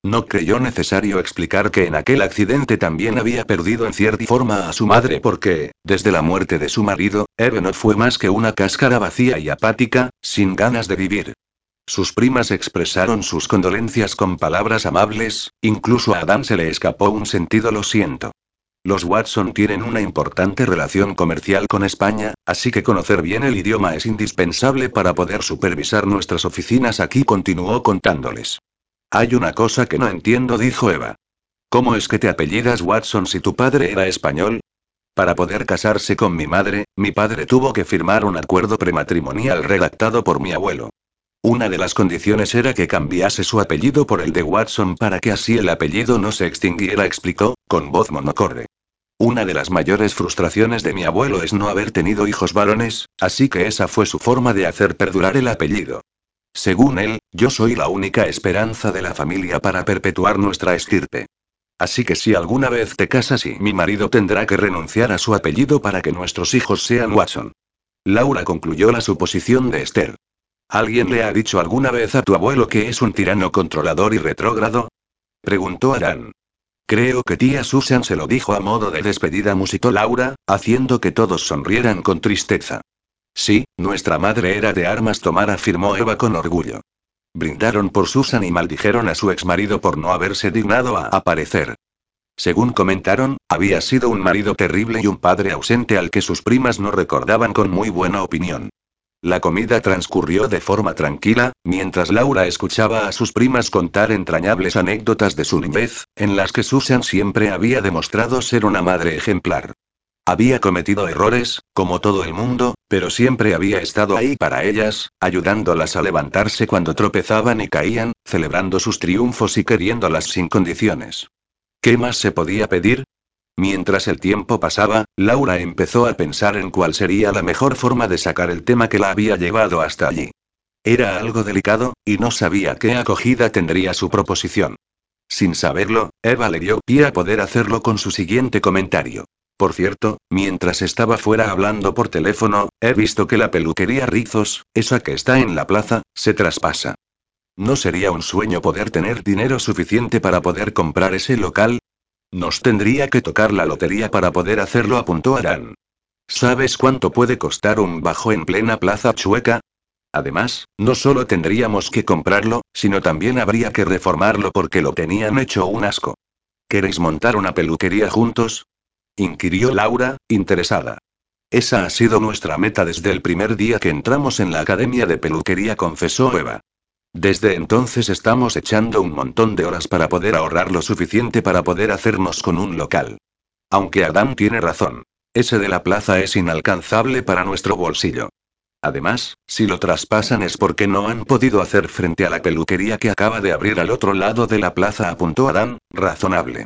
No creyó necesario explicar que en aquel accidente también había perdido en cierta forma a su madre porque, desde la muerte de su marido, Eve no fue más que una cáscara vacía y apática, sin ganas de vivir. Sus primas expresaron sus condolencias con palabras amables, incluso a Adán se le escapó un sentido lo siento. Los Watson tienen una importante relación comercial con España, así que conocer bien el idioma es indispensable para poder supervisar nuestras oficinas aquí, continuó contándoles. Hay una cosa que no entiendo, dijo Eva. ¿Cómo es que te apellidas Watson si tu padre era español? Para poder casarse con mi madre, mi padre tuvo que firmar un acuerdo prematrimonial redactado por mi abuelo. Una de las condiciones era que cambiase su apellido por el de Watson para que así el apellido no se extinguiera, explicó, con voz monocorde. Una de las mayores frustraciones de mi abuelo es no haber tenido hijos varones, así que esa fue su forma de hacer perdurar el apellido. Según él, yo soy la única esperanza de la familia para perpetuar nuestra estirpe. Así que si alguna vez te casas y mi marido tendrá que renunciar a su apellido para que nuestros hijos sean Watson. Laura concluyó la suposición de Esther. ¿Alguien le ha dicho alguna vez a tu abuelo que es un tirano controlador y retrógrado? Preguntó Aran. Creo que tía Susan se lo dijo a modo de despedida, musitó Laura, haciendo que todos sonrieran con tristeza. Sí, nuestra madre era de armas tomar, afirmó Eva con orgullo. Brindaron por Susan y maldijeron a su exmarido por no haberse dignado a aparecer. Según comentaron, había sido un marido terrible y un padre ausente al que sus primas no recordaban con muy buena opinión. La comida transcurrió de forma tranquila, mientras Laura escuchaba a sus primas contar entrañables anécdotas de su niñez, en las que Susan siempre había demostrado ser una madre ejemplar. Había cometido errores, como todo el mundo, pero siempre había estado ahí para ellas, ayudándolas a levantarse cuando tropezaban y caían, celebrando sus triunfos y queriéndolas sin condiciones. ¿Qué más se podía pedir? Mientras el tiempo pasaba, Laura empezó a pensar en cuál sería la mejor forma de sacar el tema que la había llevado hasta allí. Era algo delicado, y no sabía qué acogida tendría su proposición. Sin saberlo, Eva le dio pie a poder hacerlo con su siguiente comentario. Por cierto, mientras estaba fuera hablando por teléfono, he visto que la peluquería Rizos, esa que está en la plaza, se traspasa. ¿No sería un sueño poder tener dinero suficiente para poder comprar ese local? Nos tendría que tocar la lotería para poder hacerlo, apuntó Arán. ¿Sabes cuánto puede costar un bajo en plena plaza chueca? Además, no solo tendríamos que comprarlo, sino también habría que reformarlo porque lo tenían hecho un asco. ¿Queréis montar una peluquería juntos? Inquirió Laura, interesada. Esa ha sido nuestra meta desde el primer día que entramos en la academia de peluquería, confesó Eva. Desde entonces estamos echando un montón de horas para poder ahorrar lo suficiente para poder hacernos con un local. Aunque Adam tiene razón. Ese de la plaza es inalcanzable para nuestro bolsillo. Además, si lo traspasan es porque no han podido hacer frente a la peluquería que acaba de abrir al otro lado de la plaza, apuntó Adam, razonable.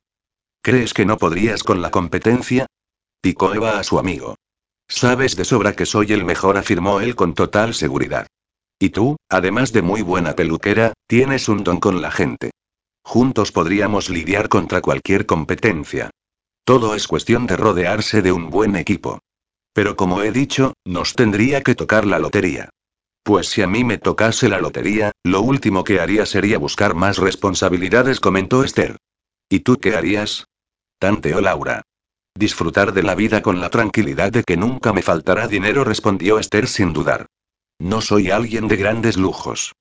¿Crees que no podrías con la competencia? Picó Eva a su amigo. Sabes de sobra que soy el mejor, afirmó él con total seguridad. Y tú, además de muy buena peluquera, tienes un don con la gente. Juntos podríamos lidiar contra cualquier competencia. Todo es cuestión de rodearse de un buen equipo. Pero como he dicho, nos tendría que tocar la lotería. Pues si a mí me tocase la lotería, lo último que haría sería buscar más responsabilidades, comentó Esther. ¿Y tú qué harías? Tanteó Laura. Disfrutar de la vida con la tranquilidad de que nunca me faltará dinero, respondió Esther sin dudar. No soy alguien de grandes lujos.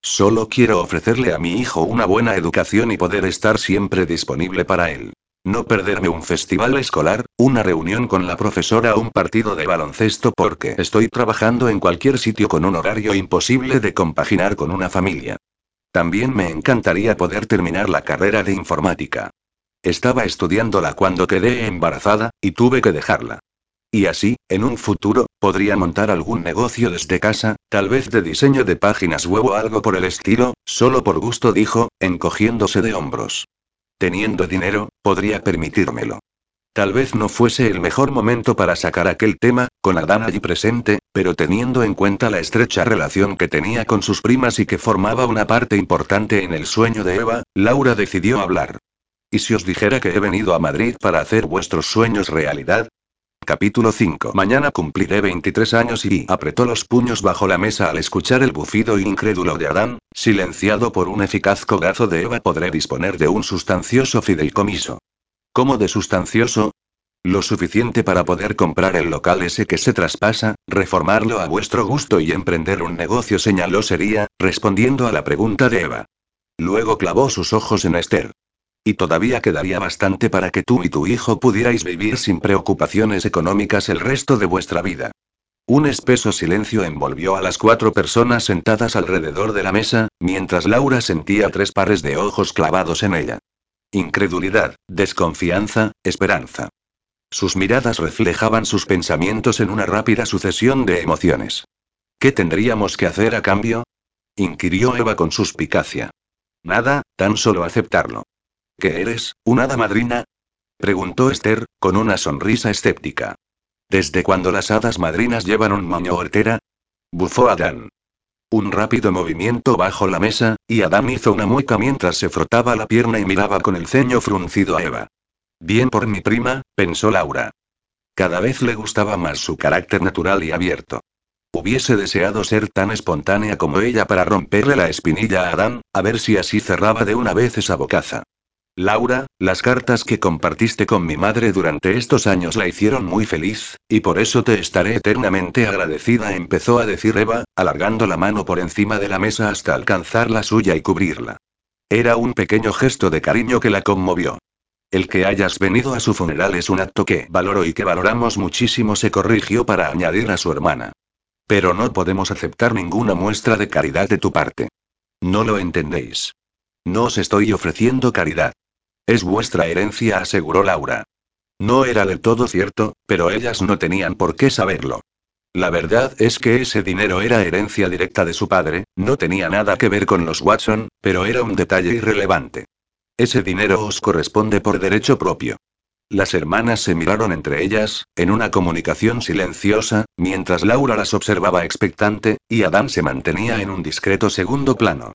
Solo quiero ofrecerle a mi hijo una buena educación y poder estar siempre disponible para él. No perderme un festival escolar, una reunión con la profesora o un partido de baloncesto porque estoy trabajando en cualquier sitio con un horario imposible de compaginar con una familia. También me encantaría poder terminar la carrera de informática. Estaba estudiándola cuando quedé embarazada, y tuve que dejarla. Y así, en un futuro, podría montar algún negocio desde casa, tal vez de diseño de páginas web o algo por el estilo, solo por gusto dijo, encogiéndose de hombros. Teniendo dinero, podría permitírmelo. Tal vez no fuese el mejor momento para sacar aquel tema, con Adán allí presente, pero teniendo en cuenta la estrecha relación que tenía con sus primas y que formaba una parte importante en el sueño de Eva, Laura decidió hablar. ¿Y si os dijera que he venido a Madrid para hacer vuestros sueños realidad? Capítulo 5. Mañana cumpliré 23 años y apretó los puños bajo la mesa al escuchar el bufido incrédulo de Adán, silenciado por un eficaz cogazo de Eva. Podré disponer de un sustancioso fideicomiso. ¿Cómo de sustancioso? Lo suficiente para poder comprar el local ese que se traspasa, reformarlo a vuestro gusto y emprender un negocio, señaló Sería, respondiendo a la pregunta de Eva. Luego clavó sus ojos en Esther. Y todavía quedaría bastante para que tú y tu hijo pudierais vivir sin preocupaciones económicas el resto de vuestra vida. Un espeso silencio envolvió a las cuatro personas sentadas alrededor de la mesa, mientras Laura sentía tres pares de ojos clavados en ella. Incredulidad, desconfianza, esperanza. Sus miradas reflejaban sus pensamientos en una rápida sucesión de emociones. ¿Qué tendríamos que hacer a cambio? inquirió Eva con suspicacia. Nada, tan solo aceptarlo. ¿Qué eres, una hada madrina? preguntó Esther, con una sonrisa escéptica. ¿Desde cuando las hadas madrinas llevan un moño hortera? Bufó Adán. Un rápido movimiento bajo la mesa, y Adán hizo una mueca mientras se frotaba la pierna y miraba con el ceño fruncido a Eva. Bien por mi prima, pensó Laura. Cada vez le gustaba más su carácter natural y abierto. Hubiese deseado ser tan espontánea como ella para romperle la espinilla a Adán, a ver si así cerraba de una vez esa bocaza. Laura, las cartas que compartiste con mi madre durante estos años la hicieron muy feliz, y por eso te estaré eternamente agradecida, empezó a decir Eva, alargando la mano por encima de la mesa hasta alcanzar la suya y cubrirla. Era un pequeño gesto de cariño que la conmovió. El que hayas venido a su funeral es un acto que valoro y que valoramos muchísimo, se corrigió para añadir a su hermana. Pero no podemos aceptar ninguna muestra de caridad de tu parte. No lo entendéis. No os estoy ofreciendo caridad. Es vuestra herencia, aseguró Laura. No era del todo cierto, pero ellas no tenían por qué saberlo. La verdad es que ese dinero era herencia directa de su padre, no tenía nada que ver con los Watson, pero era un detalle irrelevante. Ese dinero os corresponde por derecho propio. Las hermanas se miraron entre ellas, en una comunicación silenciosa, mientras Laura las observaba expectante, y Adán se mantenía en un discreto segundo plano.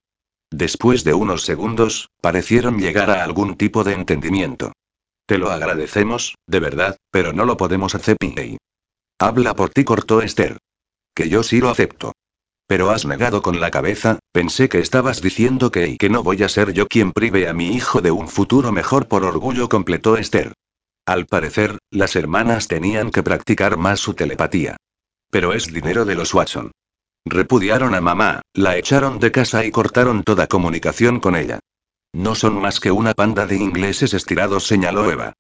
Después de unos segundos, parecieron llegar a algún tipo de entendimiento. Te lo agradecemos, de verdad, pero no lo podemos hacer, Piney. Habla por ti, cortó Esther. Que yo sí lo acepto. Pero has negado con la cabeza, pensé que estabas diciendo que y que no voy a ser yo quien prive a mi hijo de un futuro mejor por orgullo, completó Esther. Al parecer, las hermanas tenían que practicar más su telepatía. Pero es dinero de los Watson. Repudiaron a mamá, la echaron de casa y cortaron toda comunicación con ella. No son más que una panda de ingleses estirados, señaló Eva.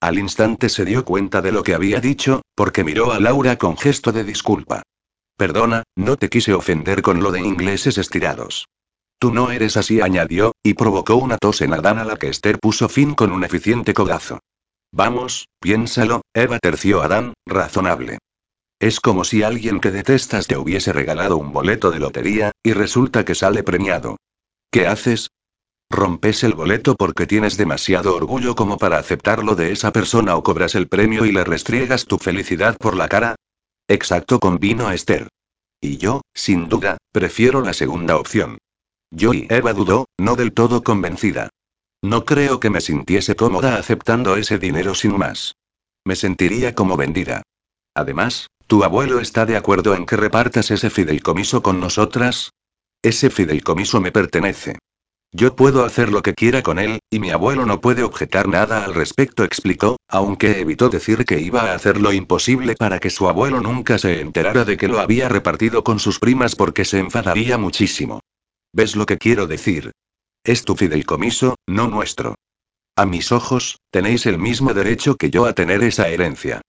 Al instante se dio cuenta de lo que había dicho, porque miró a Laura con gesto de disculpa. Perdona, no te quise ofender con lo de ingleses estirados. Tú no eres así, añadió, y provocó una tos en Adán a la que Esther puso fin con un eficiente codazo. Vamos, piénsalo, Eva terció Adán, razonable. Es como si alguien que detestas te hubiese regalado un boleto de lotería, y resulta que sale premiado. ¿Qué haces? ¿Rompes el boleto porque tienes demasiado orgullo como para aceptarlo de esa persona o cobras el premio y le restriegas tu felicidad por la cara? Exacto, convino Esther. Y yo, sin duda, prefiero la segunda opción. Yo y Eva dudó, no del todo convencida. No creo que me sintiese cómoda aceptando ese dinero sin más. Me sentiría como vendida. Además, ¿tu abuelo está de acuerdo en que repartas ese fideicomiso con nosotras? Ese fideicomiso me pertenece. Yo puedo hacer lo que quiera con él, y mi abuelo no puede objetar nada al respecto, explicó, aunque evitó decir que iba a hacer lo imposible para que su abuelo nunca se enterara de que lo había repartido con sus primas porque se enfadaría muchísimo. ¿Ves lo que quiero decir? Es tu fideicomiso, no nuestro. A mis ojos, tenéis el mismo derecho que yo a tener esa herencia.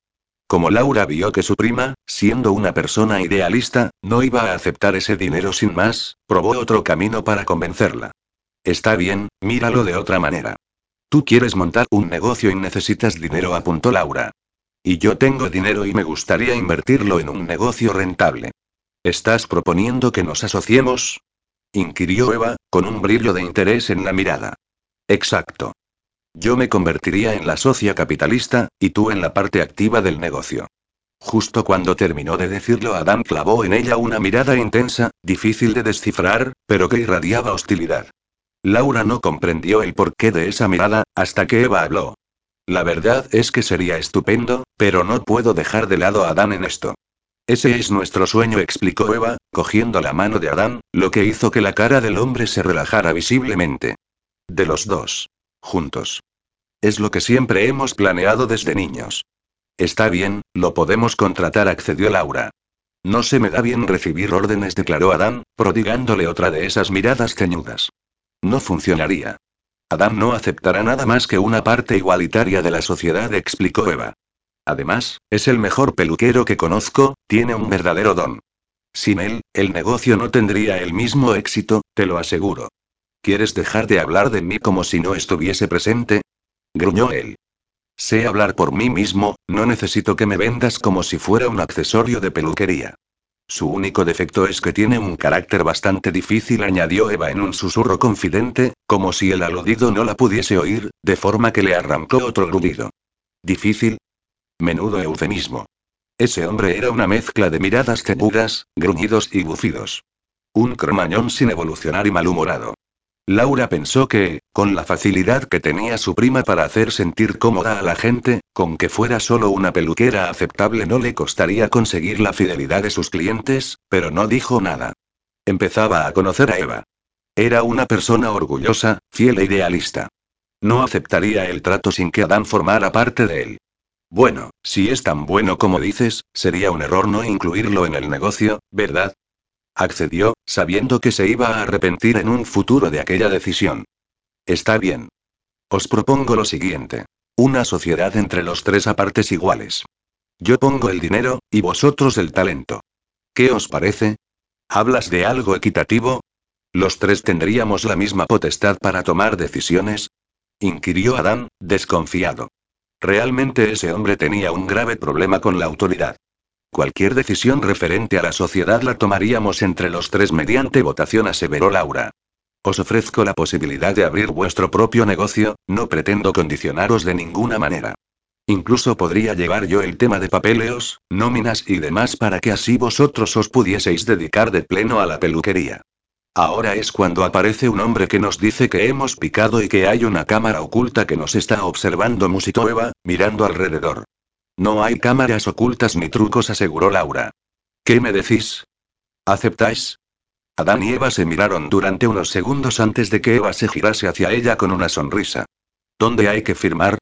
Como Laura vio que su prima, siendo una persona idealista, no iba a aceptar ese dinero sin más, probó otro camino para convencerla. Está bien, míralo de otra manera. Tú quieres montar un negocio y necesitas dinero, apuntó Laura. Y yo tengo dinero y me gustaría invertirlo en un negocio rentable. ¿Estás proponiendo que nos asociemos? inquirió Eva, con un brillo de interés en la mirada. Exacto. Yo me convertiría en la socia capitalista, y tú en la parte activa del negocio. Justo cuando terminó de decirlo, Adam clavó en ella una mirada intensa, difícil de descifrar, pero que irradiaba hostilidad. Laura no comprendió el porqué de esa mirada, hasta que Eva habló. La verdad es que sería estupendo, pero no puedo dejar de lado a Adán en esto. Ese es nuestro sueño, explicó Eva, cogiendo la mano de Adán, lo que hizo que la cara del hombre se relajara visiblemente. De los dos. Juntos. Es lo que siempre hemos planeado desde niños. Está bien, lo podemos contratar, accedió Laura. No se me da bien recibir órdenes, declaró Adán, prodigándole otra de esas miradas ceñudas. No funcionaría. Adam no aceptará nada más que una parte igualitaria de la sociedad, explicó Eva. Además, es el mejor peluquero que conozco, tiene un verdadero don. Sin él, el negocio no tendría el mismo éxito, te lo aseguro. ¿Quieres dejar de hablar de mí como si no estuviese presente? gruñó él. Sé hablar por mí mismo, no necesito que me vendas como si fuera un accesorio de peluquería. Su único defecto es que tiene un carácter bastante difícil, añadió Eva en un susurro confidente, como si el aludido no la pudiese oír, de forma que le arrancó otro grudido. ¿Difícil? Menudo eufemismo. Ese hombre era una mezcla de miradas ceñudas, gruñidos y bufidos. Un cromañón sin evolucionar y malhumorado. Laura pensó que, con la facilidad que tenía su prima para hacer sentir cómoda a la gente, con que fuera solo una peluquera aceptable no le costaría conseguir la fidelidad de sus clientes, pero no dijo nada. Empezaba a conocer a Eva. Era una persona orgullosa, fiel e idealista. No aceptaría el trato sin que Adán formara parte de él. Bueno, si es tan bueno como dices, sería un error no incluirlo en el negocio, ¿verdad? Accedió, sabiendo que se iba a arrepentir en un futuro de aquella decisión. Está bien. Os propongo lo siguiente. Una sociedad entre los tres a partes iguales. Yo pongo el dinero, y vosotros el talento. ¿Qué os parece? ¿Hablas de algo equitativo? ¿Los tres tendríamos la misma potestad para tomar decisiones? inquirió Adán, desconfiado. Realmente ese hombre tenía un grave problema con la autoridad. Cualquier decisión referente a la sociedad la tomaríamos entre los tres mediante votación, aseveró Laura. Os ofrezco la posibilidad de abrir vuestro propio negocio, no pretendo condicionaros de ninguna manera. Incluso podría llevar yo el tema de papeleos, nóminas y demás para que así vosotros os pudieseis dedicar de pleno a la peluquería. Ahora es cuando aparece un hombre que nos dice que hemos picado y que hay una cámara oculta que nos está observando, musitó Eva, mirando alrededor. No hay cámaras ocultas ni trucos, aseguró Laura. ¿Qué me decís? ¿Aceptáis? Adán y Eva se miraron durante unos segundos antes de que Eva se girase hacia ella con una sonrisa. ¿Dónde hay que firmar?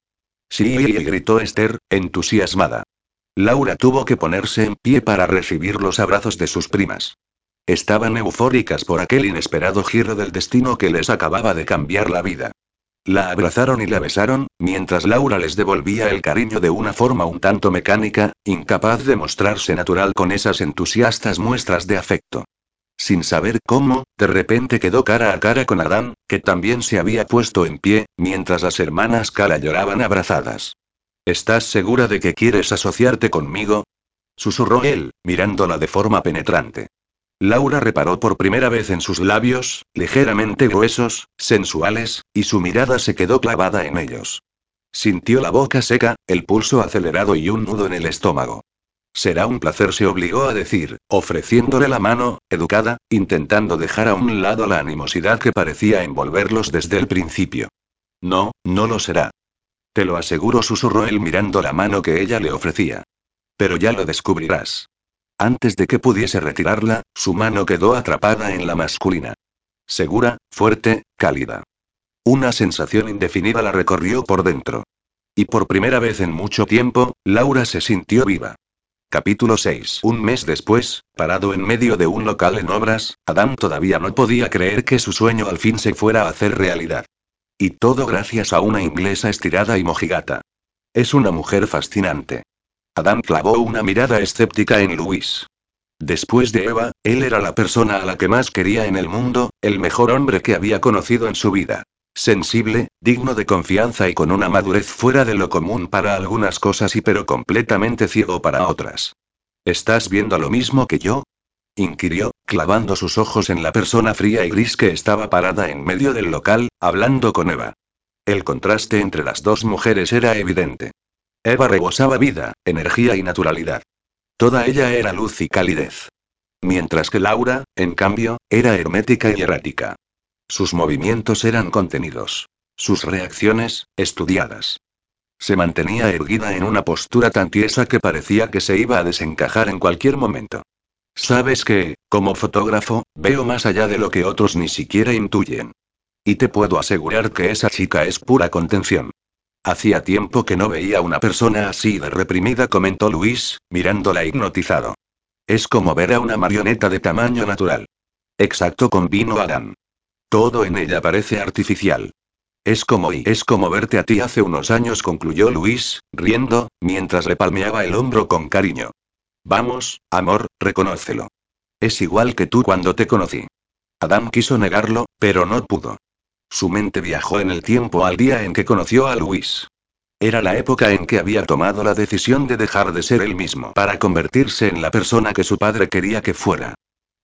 Sí, gritó Esther, entusiasmada. Laura tuvo que ponerse en pie para recibir los abrazos de sus primas. Estaban eufóricas por aquel inesperado giro del destino que les acababa de cambiar la vida. La abrazaron y la besaron, mientras Laura les devolvía el cariño de una forma un tanto mecánica, incapaz de mostrarse natural con esas entusiastas muestras de afecto. Sin saber cómo, de repente quedó cara a cara con Adán, que también se había puesto en pie, mientras las hermanas Cala lloraban abrazadas. ¿Estás segura de que quieres asociarte conmigo? susurró él, mirándola de forma penetrante. Laura reparó por primera vez en sus labios, ligeramente gruesos, sensuales, y su mirada se quedó clavada en ellos. Sintió la boca seca, el pulso acelerado y un nudo en el estómago. Será un placer, se obligó a decir, ofreciéndole la mano, educada, intentando dejar a un lado la animosidad que parecía envolverlos desde el principio. No, no lo será. Te lo aseguro, susurró él mirando la mano que ella le ofrecía. Pero ya lo descubrirás. Antes de que pudiese retirarla, su mano quedó atrapada en la masculina. Segura, fuerte, cálida. Una sensación indefinida la recorrió por dentro. Y por primera vez en mucho tiempo, Laura se sintió viva. Capítulo 6. Un mes después, parado en medio de un local en obras, Adam todavía no podía creer que su sueño al fin se fuera a hacer realidad. Y todo gracias a una inglesa estirada y mojigata. Es una mujer fascinante. Adam clavó una mirada escéptica en Luis. Después de Eva, él era la persona a la que más quería en el mundo, el mejor hombre que había conocido en su vida. Sensible, digno de confianza y con una madurez fuera de lo común para algunas cosas y pero completamente ciego para otras. ¿Estás viendo lo mismo que yo? inquirió, clavando sus ojos en la persona fría y gris que estaba parada en medio del local, hablando con Eva. El contraste entre las dos mujeres era evidente. Eva rebosaba vida, energía y naturalidad. Toda ella era luz y calidez. Mientras que Laura, en cambio, era hermética y errática. Sus movimientos eran contenidos. Sus reacciones, estudiadas. Se mantenía erguida en una postura tan tiesa que parecía que se iba a desencajar en cualquier momento. Sabes que, como fotógrafo, veo más allá de lo que otros ni siquiera intuyen. Y te puedo asegurar que esa chica es pura contención. Hacía tiempo que no veía una persona así de reprimida, comentó Luis, mirándola hipnotizado. Es como ver a una marioneta de tamaño natural. Exacto, convino Adam. Todo en ella parece artificial. Es como y es como verte a ti hace unos años, concluyó Luis, riendo, mientras le palmeaba el hombro con cariño. Vamos, amor, reconócelo. Es igual que tú cuando te conocí. Adam quiso negarlo, pero no pudo. Su mente viajó en el tiempo al día en que conoció a Luis. Era la época en que había tomado la decisión de dejar de ser él mismo para convertirse en la persona que su padre quería que fuera.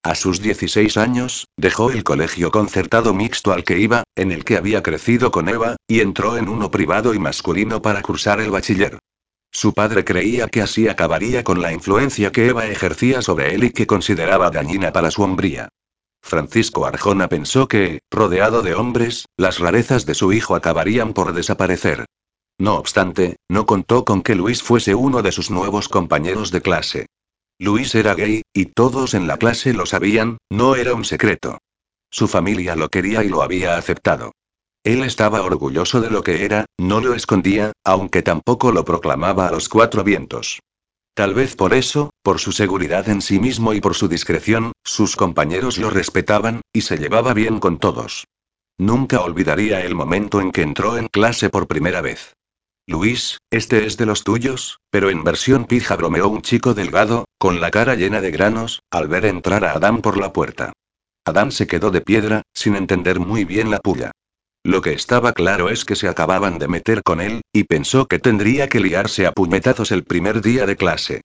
A sus 16 años, dejó el colegio concertado mixto al que iba, en el que había crecido con Eva, y entró en uno privado y masculino para cursar el bachiller. Su padre creía que así acabaría con la influencia que Eva ejercía sobre él y que consideraba dañina para su hombría. Francisco Arjona pensó que, rodeado de hombres, las rarezas de su hijo acabarían por desaparecer. No obstante, no contó con que Luis fuese uno de sus nuevos compañeros de clase. Luis era gay, y todos en la clase lo sabían, no era un secreto. Su familia lo quería y lo había aceptado. Él estaba orgulloso de lo que era, no lo escondía, aunque tampoco lo proclamaba a los cuatro vientos. Tal vez por eso, por su seguridad en sí mismo y por su discreción, sus compañeros lo respetaban, y se llevaba bien con todos. Nunca olvidaría el momento en que entró en clase por primera vez. Luis, este es de los tuyos, pero en versión pija bromeó un chico delgado, con la cara llena de granos, al ver entrar a Adán por la puerta. Adán se quedó de piedra, sin entender muy bien la puya. Lo que estaba claro es que se acababan de meter con él, y pensó que tendría que liarse a puñetazos el primer día de clase.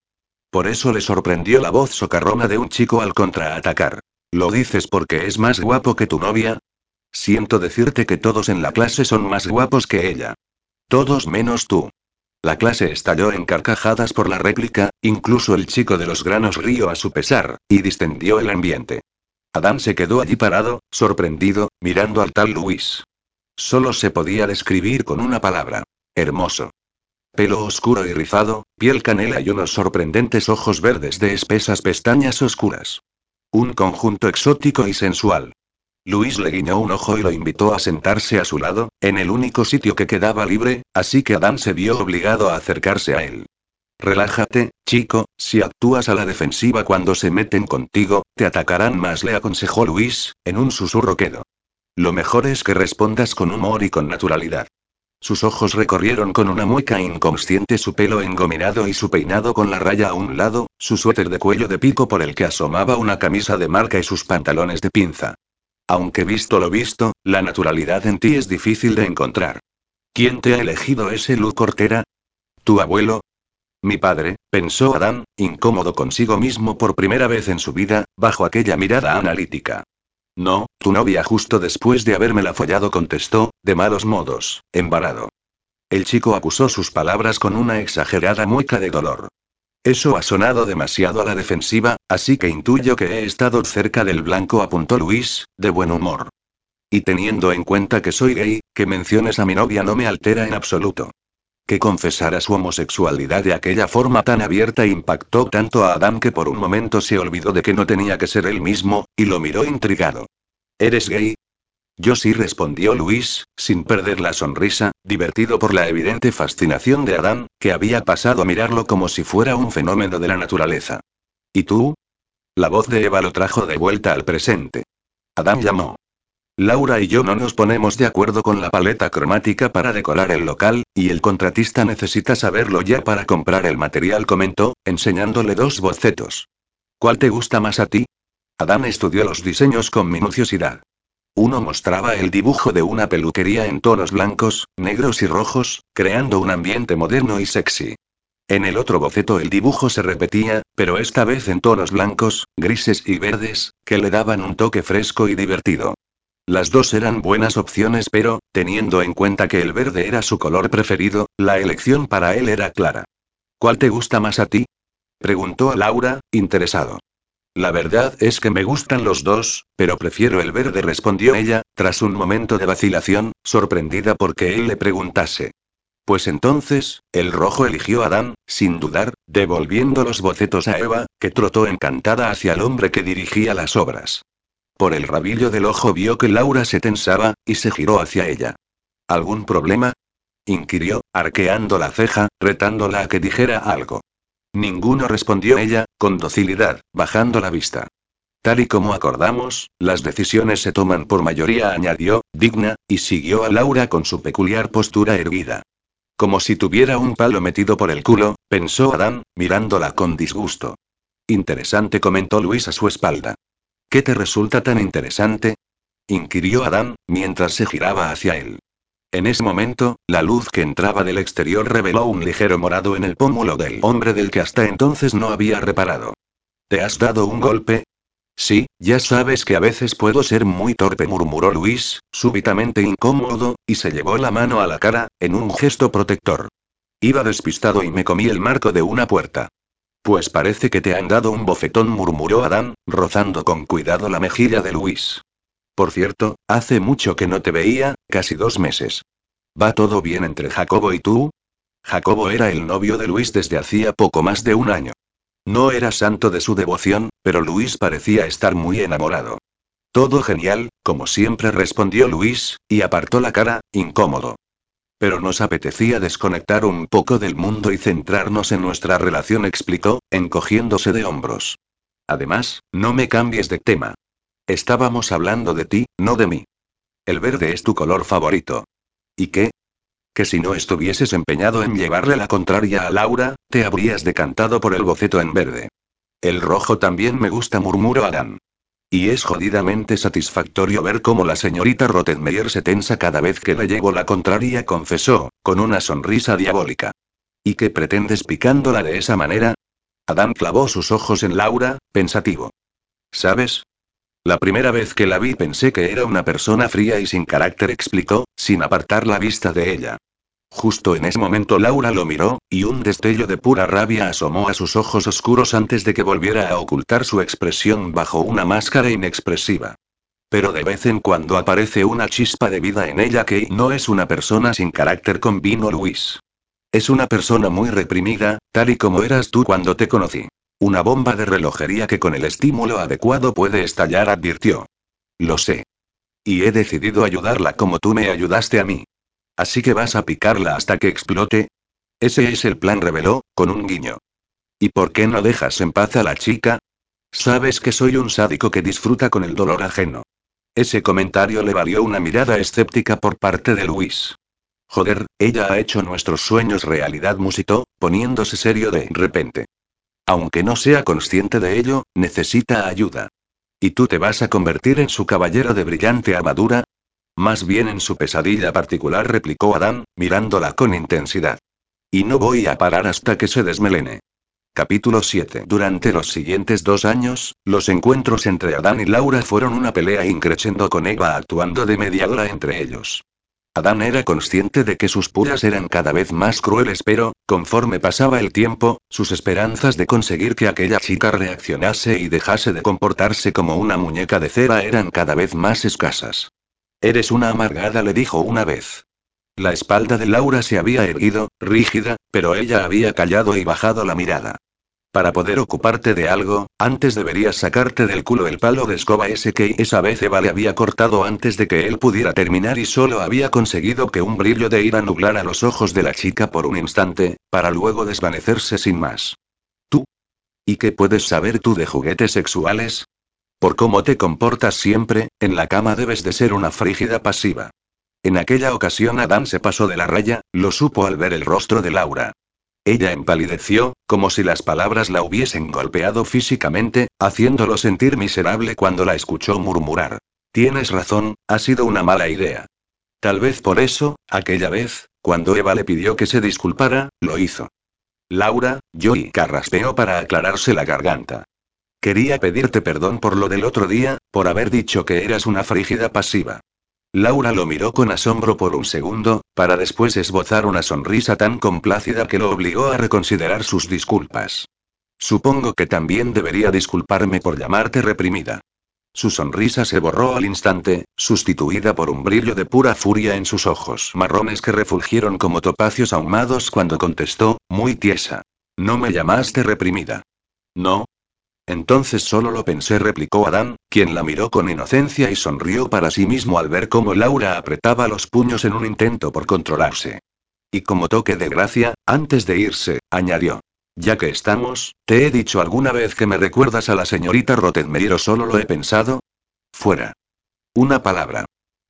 Por eso le sorprendió la voz socarrona de un chico al contraatacar. ¿Lo dices porque es más guapo que tu novia? Siento decirte que todos en la clase son más guapos que ella. Todos menos tú. La clase estalló en carcajadas por la réplica, incluso el chico de los granos rió a su pesar, y distendió el ambiente. Adán se quedó allí parado, sorprendido, mirando al tal Luis. Solo se podía describir con una palabra. Hermoso. Pelo oscuro y rizado, piel canela y unos sorprendentes ojos verdes de espesas pestañas oscuras. Un conjunto exótico y sensual. Luis le guiñó un ojo y lo invitó a sentarse a su lado, en el único sitio que quedaba libre, así que Adam se vio obligado a acercarse a él. Relájate, chico, si actúas a la defensiva cuando se meten contigo, te atacarán más, le aconsejó Luis, en un susurro quedo. Lo mejor es que respondas con humor y con naturalidad. Sus ojos recorrieron con una mueca inconsciente su pelo engominado y su peinado con la raya a un lado, su suéter de cuello de pico por el que asomaba una camisa de marca y sus pantalones de pinza. Aunque visto lo visto, la naturalidad en ti es difícil de encontrar. ¿Quién te ha elegido ese luz cortera? ¿Tu abuelo? Mi padre, pensó Adán, incómodo consigo mismo por primera vez en su vida, bajo aquella mirada analítica. No, tu novia justo después de habérmela follado contestó, de malos modos, embarado. El chico acusó sus palabras con una exagerada mueca de dolor. Eso ha sonado demasiado a la defensiva, así que intuyo que he estado cerca del blanco, apuntó Luis, de buen humor. Y teniendo en cuenta que soy gay, que menciones a mi novia no me altera en absoluto. Que confesara su homosexualidad de aquella forma tan abierta impactó tanto a Adam que por un momento se olvidó de que no tenía que ser él mismo, y lo miró intrigado. ¿Eres gay? Yo sí, respondió Luis, sin perder la sonrisa, divertido por la evidente fascinación de Adán, que había pasado a mirarlo como si fuera un fenómeno de la naturaleza. ¿Y tú? La voz de Eva lo trajo de vuelta al presente. Adán llamó. Laura y yo no nos ponemos de acuerdo con la paleta cromática para decorar el local, y el contratista necesita saberlo ya para comprar el material, comentó, enseñándole dos bocetos. ¿Cuál te gusta más a ti? Adán estudió los diseños con minuciosidad. Uno mostraba el dibujo de una peluquería en tonos blancos, negros y rojos, creando un ambiente moderno y sexy. En el otro boceto el dibujo se repetía, pero esta vez en tonos blancos, grises y verdes, que le daban un toque fresco y divertido. Las dos eran buenas opciones, pero, teniendo en cuenta que el verde era su color preferido, la elección para él era clara. ¿Cuál te gusta más a ti? preguntó a Laura, interesado. La verdad es que me gustan los dos, pero prefiero el verde, respondió ella, tras un momento de vacilación, sorprendida porque él le preguntase. Pues entonces, el rojo eligió a Dan, sin dudar, devolviendo los bocetos a Eva, que trotó encantada hacia el hombre que dirigía las obras. Por el rabillo del ojo vio que Laura se tensaba, y se giró hacia ella. ¿Algún problema? inquirió, arqueando la ceja, retándola a que dijera algo. Ninguno respondió ella, con docilidad, bajando la vista. Tal y como acordamos, las decisiones se toman por mayoría, añadió, digna, y siguió a Laura con su peculiar postura erguida. Como si tuviera un palo metido por el culo, pensó Adán, mirándola con disgusto. Interesante, comentó Luis a su espalda. ¿Qué te resulta tan interesante? inquirió Adán, mientras se giraba hacia él. En ese momento, la luz que entraba del exterior reveló un ligero morado en el pómulo del hombre del que hasta entonces no había reparado. ¿Te has dado un golpe? Sí, ya sabes que a veces puedo ser muy torpe, murmuró Luis, súbitamente incómodo, y se llevó la mano a la cara, en un gesto protector. Iba despistado y me comí el marco de una puerta. Pues parece que te han dado un bofetón, murmuró Adán, rozando con cuidado la mejilla de Luis. Por cierto, hace mucho que no te veía, casi dos meses. ¿Va todo bien entre Jacobo y tú? Jacobo era el novio de Luis desde hacía poco más de un año. No era santo de su devoción, pero Luis parecía estar muy enamorado. Todo genial, como siempre respondió Luis, y apartó la cara, incómodo. Pero nos apetecía desconectar un poco del mundo y centrarnos en nuestra relación, explicó, encogiéndose de hombros. Además, no me cambies de tema. Estábamos hablando de ti, no de mí. El verde es tu color favorito. ¿Y qué? Que si no estuvieses empeñado en llevarle la contraria a Laura, te habrías decantado por el boceto en verde. El rojo también me gusta, murmuró Adán. Y es jodidamente satisfactorio ver cómo la señorita Rottenmeier se tensa cada vez que le llevo la contraria, confesó, con una sonrisa diabólica. ¿Y qué pretendes picándola de esa manera? Adán clavó sus ojos en Laura, pensativo. ¿Sabes? La primera vez que la vi pensé que era una persona fría y sin carácter, explicó, sin apartar la vista de ella. Justo en ese momento Laura lo miró, y un destello de pura rabia asomó a sus ojos oscuros antes de que volviera a ocultar su expresión bajo una máscara inexpresiva. Pero de vez en cuando aparece una chispa de vida en ella que no es una persona sin carácter, convino Luis. Es una persona muy reprimida, tal y como eras tú cuando te conocí. Una bomba de relojería que con el estímulo adecuado puede estallar, advirtió. Lo sé. Y he decidido ayudarla como tú me ayudaste a mí. Así que vas a picarla hasta que explote. Ese es el plan, reveló, con un guiño. ¿Y por qué no dejas en paz a la chica? Sabes que soy un sádico que disfruta con el dolor ajeno. Ese comentario le valió una mirada escéptica por parte de Luis. Joder, ella ha hecho nuestros sueños realidad, musitó, poniéndose serio de repente. Aunque no sea consciente de ello, necesita ayuda. ¿Y tú te vas a convertir en su caballero de brillante armadura? Más bien en su pesadilla particular, replicó Adán, mirándola con intensidad. Y no voy a parar hasta que se desmelene. Capítulo 7. Durante los siguientes dos años, los encuentros entre Adán y Laura fueron una pelea increciendo con Eva actuando de mediadora entre ellos. Adán era consciente de que sus puras eran cada vez más crueles, pero, conforme pasaba el tiempo, sus esperanzas de conseguir que aquella chica reaccionase y dejase de comportarse como una muñeca de cera eran cada vez más escasas. Eres una amargada, le dijo una vez. La espalda de Laura se había erguido, rígida, pero ella había callado y bajado la mirada. Para poder ocuparte de algo, antes deberías sacarte del culo el palo de escoba ese que esa vez Eva le había cortado antes de que él pudiera terminar y solo había conseguido que un brillo de ira nublara los ojos de la chica por un instante, para luego desvanecerse sin más. ¿Tú? ¿Y qué puedes saber tú de juguetes sexuales? Por cómo te comportas siempre, en la cama debes de ser una frígida pasiva. En aquella ocasión Adán se pasó de la raya, lo supo al ver el rostro de Laura. Ella empalideció, como si las palabras la hubiesen golpeado físicamente, haciéndolo sentir miserable cuando la escuchó murmurar. Tienes razón, ha sido una mala idea. Tal vez por eso, aquella vez, cuando Eva le pidió que se disculpara, lo hizo. Laura, yo y carraspeó para aclararse la garganta. Quería pedirte perdón por lo del otro día, por haber dicho que eras una frígida pasiva. Laura lo miró con asombro por un segundo, para después esbozar una sonrisa tan complácida que lo obligó a reconsiderar sus disculpas. Supongo que también debería disculparme por llamarte reprimida. Su sonrisa se borró al instante, sustituida por un brillo de pura furia en sus ojos marrones que refulgieron como topacios ahumados cuando contestó, muy tiesa. No me llamaste reprimida. No, entonces solo lo pensé, replicó Adán, quien la miró con inocencia y sonrió para sí mismo al ver cómo Laura apretaba los puños en un intento por controlarse. Y como toque de gracia, antes de irse, añadió. Ya que estamos, ¿te he dicho alguna vez que me recuerdas a la señorita Rottenmeier o solo lo he pensado? Fuera. Una palabra.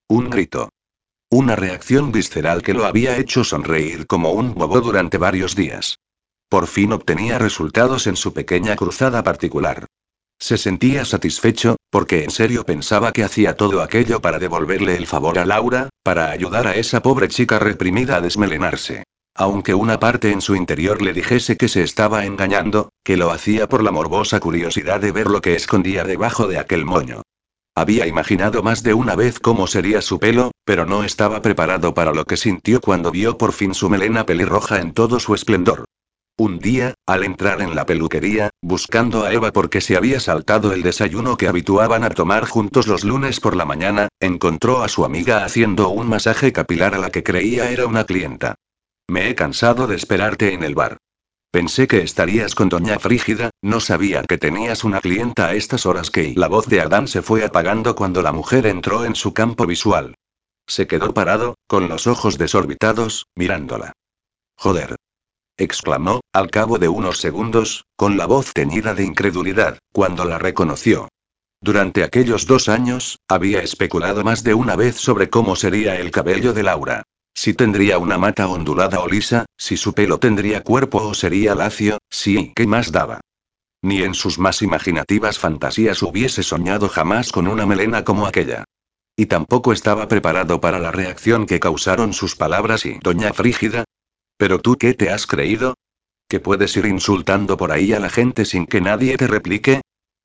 Un grito. Una reacción visceral que lo había hecho sonreír como un bobo durante varios días. Por fin obtenía resultados en su pequeña cruzada particular. Se sentía satisfecho, porque en serio pensaba que hacía todo aquello para devolverle el favor a Laura, para ayudar a esa pobre chica reprimida a desmelenarse. Aunque una parte en su interior le dijese que se estaba engañando, que lo hacía por la morbosa curiosidad de ver lo que escondía debajo de aquel moño. Había imaginado más de una vez cómo sería su pelo, pero no estaba preparado para lo que sintió cuando vio por fin su melena pelirroja en todo su esplendor. Un día, al entrar en la peluquería, buscando a Eva porque se había saltado el desayuno que habituaban a tomar juntos los lunes por la mañana, encontró a su amiga haciendo un masaje capilar a la que creía era una clienta. Me he cansado de esperarte en el bar. Pensé que estarías con Doña Frígida, no sabía que tenías una clienta a estas horas que la voz de Adán se fue apagando cuando la mujer entró en su campo visual. Se quedó parado, con los ojos desorbitados, mirándola. Joder exclamó, al cabo de unos segundos, con la voz teñida de incredulidad, cuando la reconoció. Durante aquellos dos años, había especulado más de una vez sobre cómo sería el cabello de Laura. Si tendría una mata ondulada o lisa, si su pelo tendría cuerpo o sería lacio, sí, ¿qué más daba? Ni en sus más imaginativas fantasías hubiese soñado jamás con una melena como aquella. Y tampoco estaba preparado para la reacción que causaron sus palabras y Doña Frígida, ¿Pero tú qué te has creído? ¿Que puedes ir insultando por ahí a la gente sin que nadie te replique?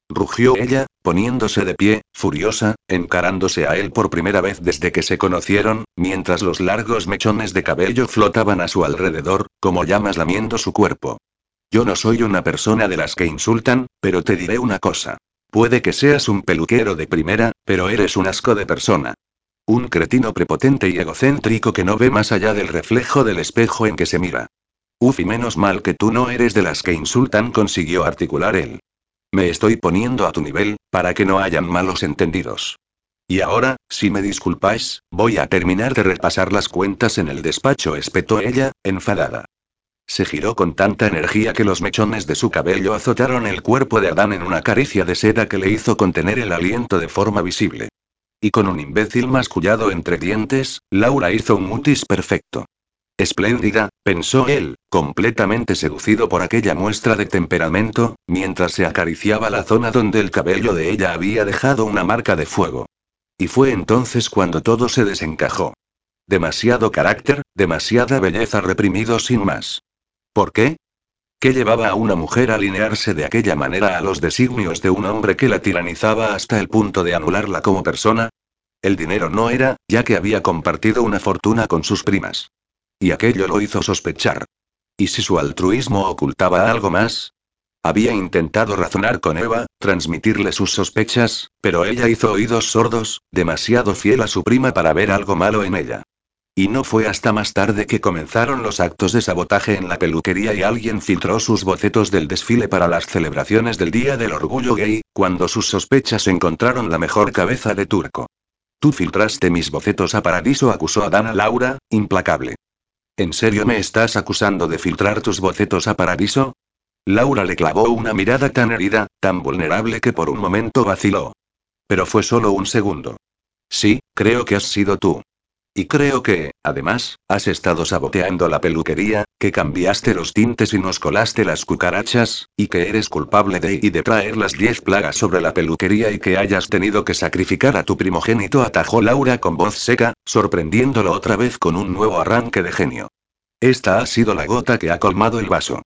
Rugió ella, poniéndose de pie, furiosa, encarándose a él por primera vez desde que se conocieron, mientras los largos mechones de cabello flotaban a su alrededor, como llamas lamiendo su cuerpo. Yo no soy una persona de las que insultan, pero te diré una cosa. Puede que seas un peluquero de primera, pero eres un asco de persona. Un cretino prepotente y egocéntrico que no ve más allá del reflejo del espejo en que se mira. Uf, y menos mal que tú no eres de las que insultan, consiguió articular él. Me estoy poniendo a tu nivel, para que no hayan malos entendidos. Y ahora, si me disculpáis, voy a terminar de repasar las cuentas en el despacho, espetó ella, enfadada. Se giró con tanta energía que los mechones de su cabello azotaron el cuerpo de Adán en una caricia de seda que le hizo contener el aliento de forma visible. Y con un imbécil mascullado entre dientes, Laura hizo un mutis perfecto. Espléndida, pensó él, completamente seducido por aquella muestra de temperamento, mientras se acariciaba la zona donde el cabello de ella había dejado una marca de fuego. Y fue entonces cuando todo se desencajó. Demasiado carácter, demasiada belleza reprimido sin más. ¿Por qué? ¿Qué llevaba a una mujer a alinearse de aquella manera a los designios de un hombre que la tiranizaba hasta el punto de anularla como persona? El dinero no era, ya que había compartido una fortuna con sus primas. Y aquello lo hizo sospechar. ¿Y si su altruismo ocultaba algo más? Había intentado razonar con Eva, transmitirle sus sospechas, pero ella hizo oídos sordos, demasiado fiel a su prima para ver algo malo en ella. Y no fue hasta más tarde que comenzaron los actos de sabotaje en la peluquería y alguien filtró sus bocetos del desfile para las celebraciones del Día del Orgullo Gay, cuando sus sospechas encontraron la mejor cabeza de turco. Tú filtraste mis bocetos a Paradiso, acusó a Dana Laura, implacable. ¿En serio me estás acusando de filtrar tus bocetos a Paradiso? Laura le clavó una mirada tan herida, tan vulnerable que por un momento vaciló. Pero fue solo un segundo. Sí, creo que has sido tú. Y creo que, además, has estado saboteando la peluquería, que cambiaste los tintes y nos colaste las cucarachas, y que eres culpable de y de traer las diez plagas sobre la peluquería y que hayas tenido que sacrificar a tu primogénito, atajó Laura con voz seca, sorprendiéndolo otra vez con un nuevo arranque de genio. Esta ha sido la gota que ha colmado el vaso.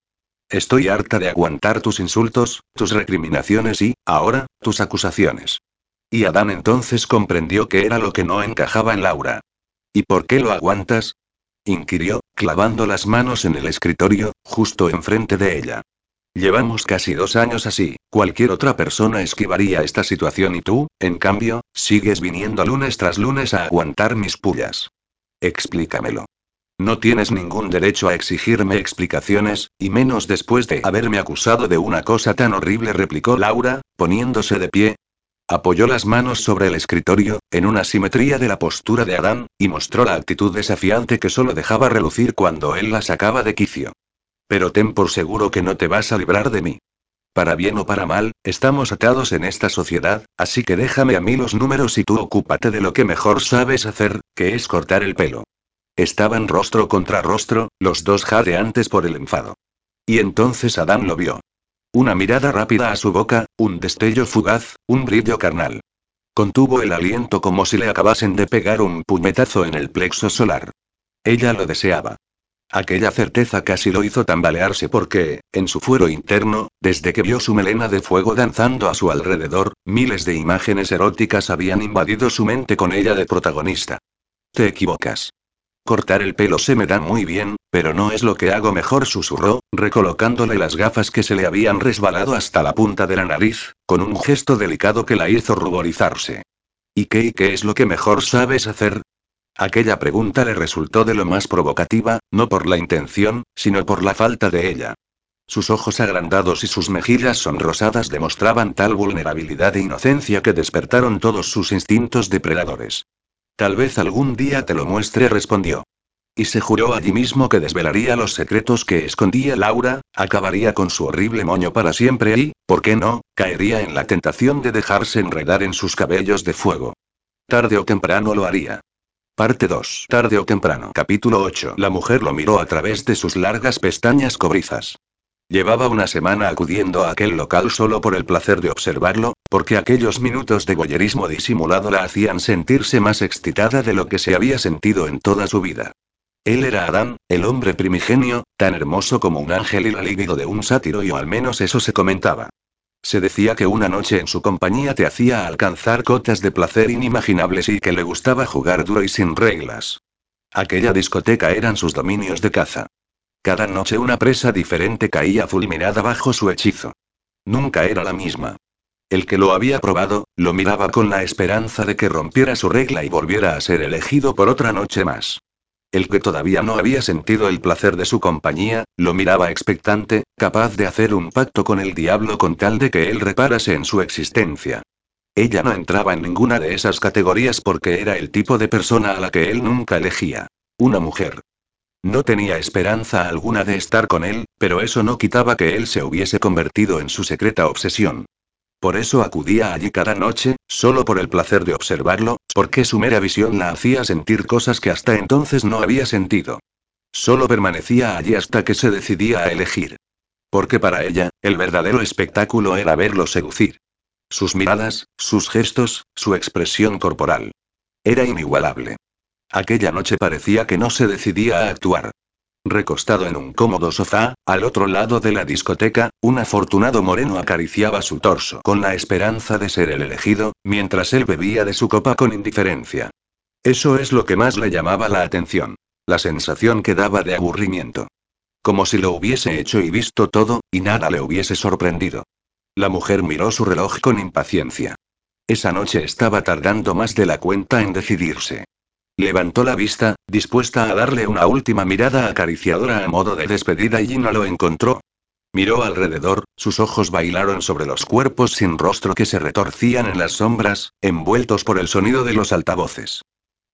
Estoy harta de aguantar tus insultos, tus recriminaciones y, ahora, tus acusaciones. Y Adán entonces comprendió que era lo que no encajaba en Laura. ¿Y por qué lo aguantas? inquirió, clavando las manos en el escritorio, justo enfrente de ella. Llevamos casi dos años así, cualquier otra persona esquivaría esta situación y tú, en cambio, sigues viniendo lunes tras lunes a aguantar mis pullas. Explícamelo. No tienes ningún derecho a exigirme explicaciones, y menos después de haberme acusado de una cosa tan horrible, replicó Laura, poniéndose de pie, Apoyó las manos sobre el escritorio, en una simetría de la postura de Adán, y mostró la actitud desafiante que solo dejaba relucir cuando él la sacaba de quicio. Pero ten por seguro que no te vas a librar de mí. Para bien o para mal, estamos atados en esta sociedad, así que déjame a mí los números y tú ocúpate de lo que mejor sabes hacer, que es cortar el pelo. Estaban rostro contra rostro, los dos jadeantes por el enfado. Y entonces Adán lo vio. Una mirada rápida a su boca, un destello fugaz, un brillo carnal. Contuvo el aliento como si le acabasen de pegar un puñetazo en el plexo solar. Ella lo deseaba. Aquella certeza casi lo hizo tambalearse porque, en su fuero interno, desde que vio su melena de fuego danzando a su alrededor, miles de imágenes eróticas habían invadido su mente con ella de protagonista. Te equivocas. Cortar el pelo se me da muy bien, pero no es lo que hago mejor, susurró, recolocándole las gafas que se le habían resbalado hasta la punta de la nariz, con un gesto delicado que la hizo ruborizarse. ¿Y qué y qué es lo que mejor sabes hacer? Aquella pregunta le resultó de lo más provocativa, no por la intención, sino por la falta de ella. Sus ojos agrandados y sus mejillas sonrosadas demostraban tal vulnerabilidad e inocencia que despertaron todos sus instintos depredadores. Tal vez algún día te lo muestre, respondió. Y se juró allí mismo que desvelaría los secretos que escondía Laura, acabaría con su horrible moño para siempre y, ¿por qué no?, caería en la tentación de dejarse enredar en sus cabellos de fuego. Tarde o temprano lo haría. Parte 2. Tarde o temprano. Capítulo 8. La mujer lo miró a través de sus largas pestañas cobrizas. Llevaba una semana acudiendo a aquel local solo por el placer de observarlo, porque aquellos minutos de boyerismo disimulado la hacían sentirse más excitada de lo que se había sentido en toda su vida. Él era Adán, el hombre primigenio, tan hermoso como un ángel y la lívido de un sátiro y o al menos eso se comentaba. Se decía que una noche en su compañía te hacía alcanzar cotas de placer inimaginables y que le gustaba jugar duro y sin reglas. Aquella discoteca eran sus dominios de caza. Cada noche una presa diferente caía fulminada bajo su hechizo. Nunca era la misma. El que lo había probado, lo miraba con la esperanza de que rompiera su regla y volviera a ser elegido por otra noche más. El que todavía no había sentido el placer de su compañía, lo miraba expectante, capaz de hacer un pacto con el diablo con tal de que él reparase en su existencia. Ella no entraba en ninguna de esas categorías porque era el tipo de persona a la que él nunca elegía. Una mujer. No tenía esperanza alguna de estar con él, pero eso no quitaba que él se hubiese convertido en su secreta obsesión. Por eso acudía allí cada noche, solo por el placer de observarlo, porque su mera visión la hacía sentir cosas que hasta entonces no había sentido. Solo permanecía allí hasta que se decidía a elegir. Porque para ella, el verdadero espectáculo era verlo seducir. Sus miradas, sus gestos, su expresión corporal. Era inigualable. Aquella noche parecía que no se decidía a actuar. Recostado en un cómodo sofá, al otro lado de la discoteca, un afortunado moreno acariciaba su torso con la esperanza de ser el elegido, mientras él bebía de su copa con indiferencia. Eso es lo que más le llamaba la atención. La sensación que daba de aburrimiento. Como si lo hubiese hecho y visto todo, y nada le hubiese sorprendido. La mujer miró su reloj con impaciencia. Esa noche estaba tardando más de la cuenta en decidirse. Levantó la vista, dispuesta a darle una última mirada acariciadora a modo de despedida y no lo encontró. Miró alrededor, sus ojos bailaron sobre los cuerpos sin rostro que se retorcían en las sombras, envueltos por el sonido de los altavoces.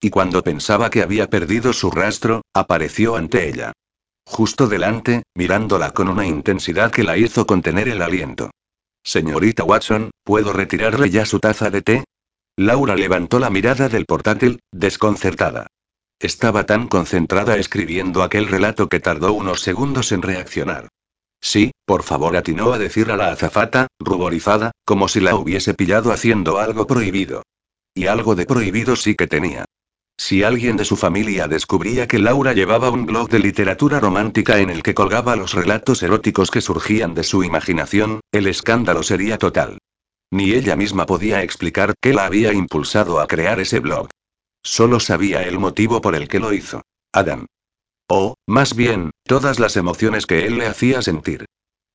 Y cuando pensaba que había perdido su rastro, apareció ante ella. Justo delante, mirándola con una intensidad que la hizo contener el aliento. Señorita Watson, ¿puedo retirarle ya su taza de té? Laura levantó la mirada del portátil, desconcertada. Estaba tan concentrada escribiendo aquel relato que tardó unos segundos en reaccionar. Sí, por favor, atinó a decir a la azafata, ruborizada, como si la hubiese pillado haciendo algo prohibido. Y algo de prohibido sí que tenía. Si alguien de su familia descubría que Laura llevaba un blog de literatura romántica en el que colgaba los relatos eróticos que surgían de su imaginación, el escándalo sería total. Ni ella misma podía explicar qué la había impulsado a crear ese blog. Solo sabía el motivo por el que lo hizo. Adam. O, más bien, todas las emociones que él le hacía sentir.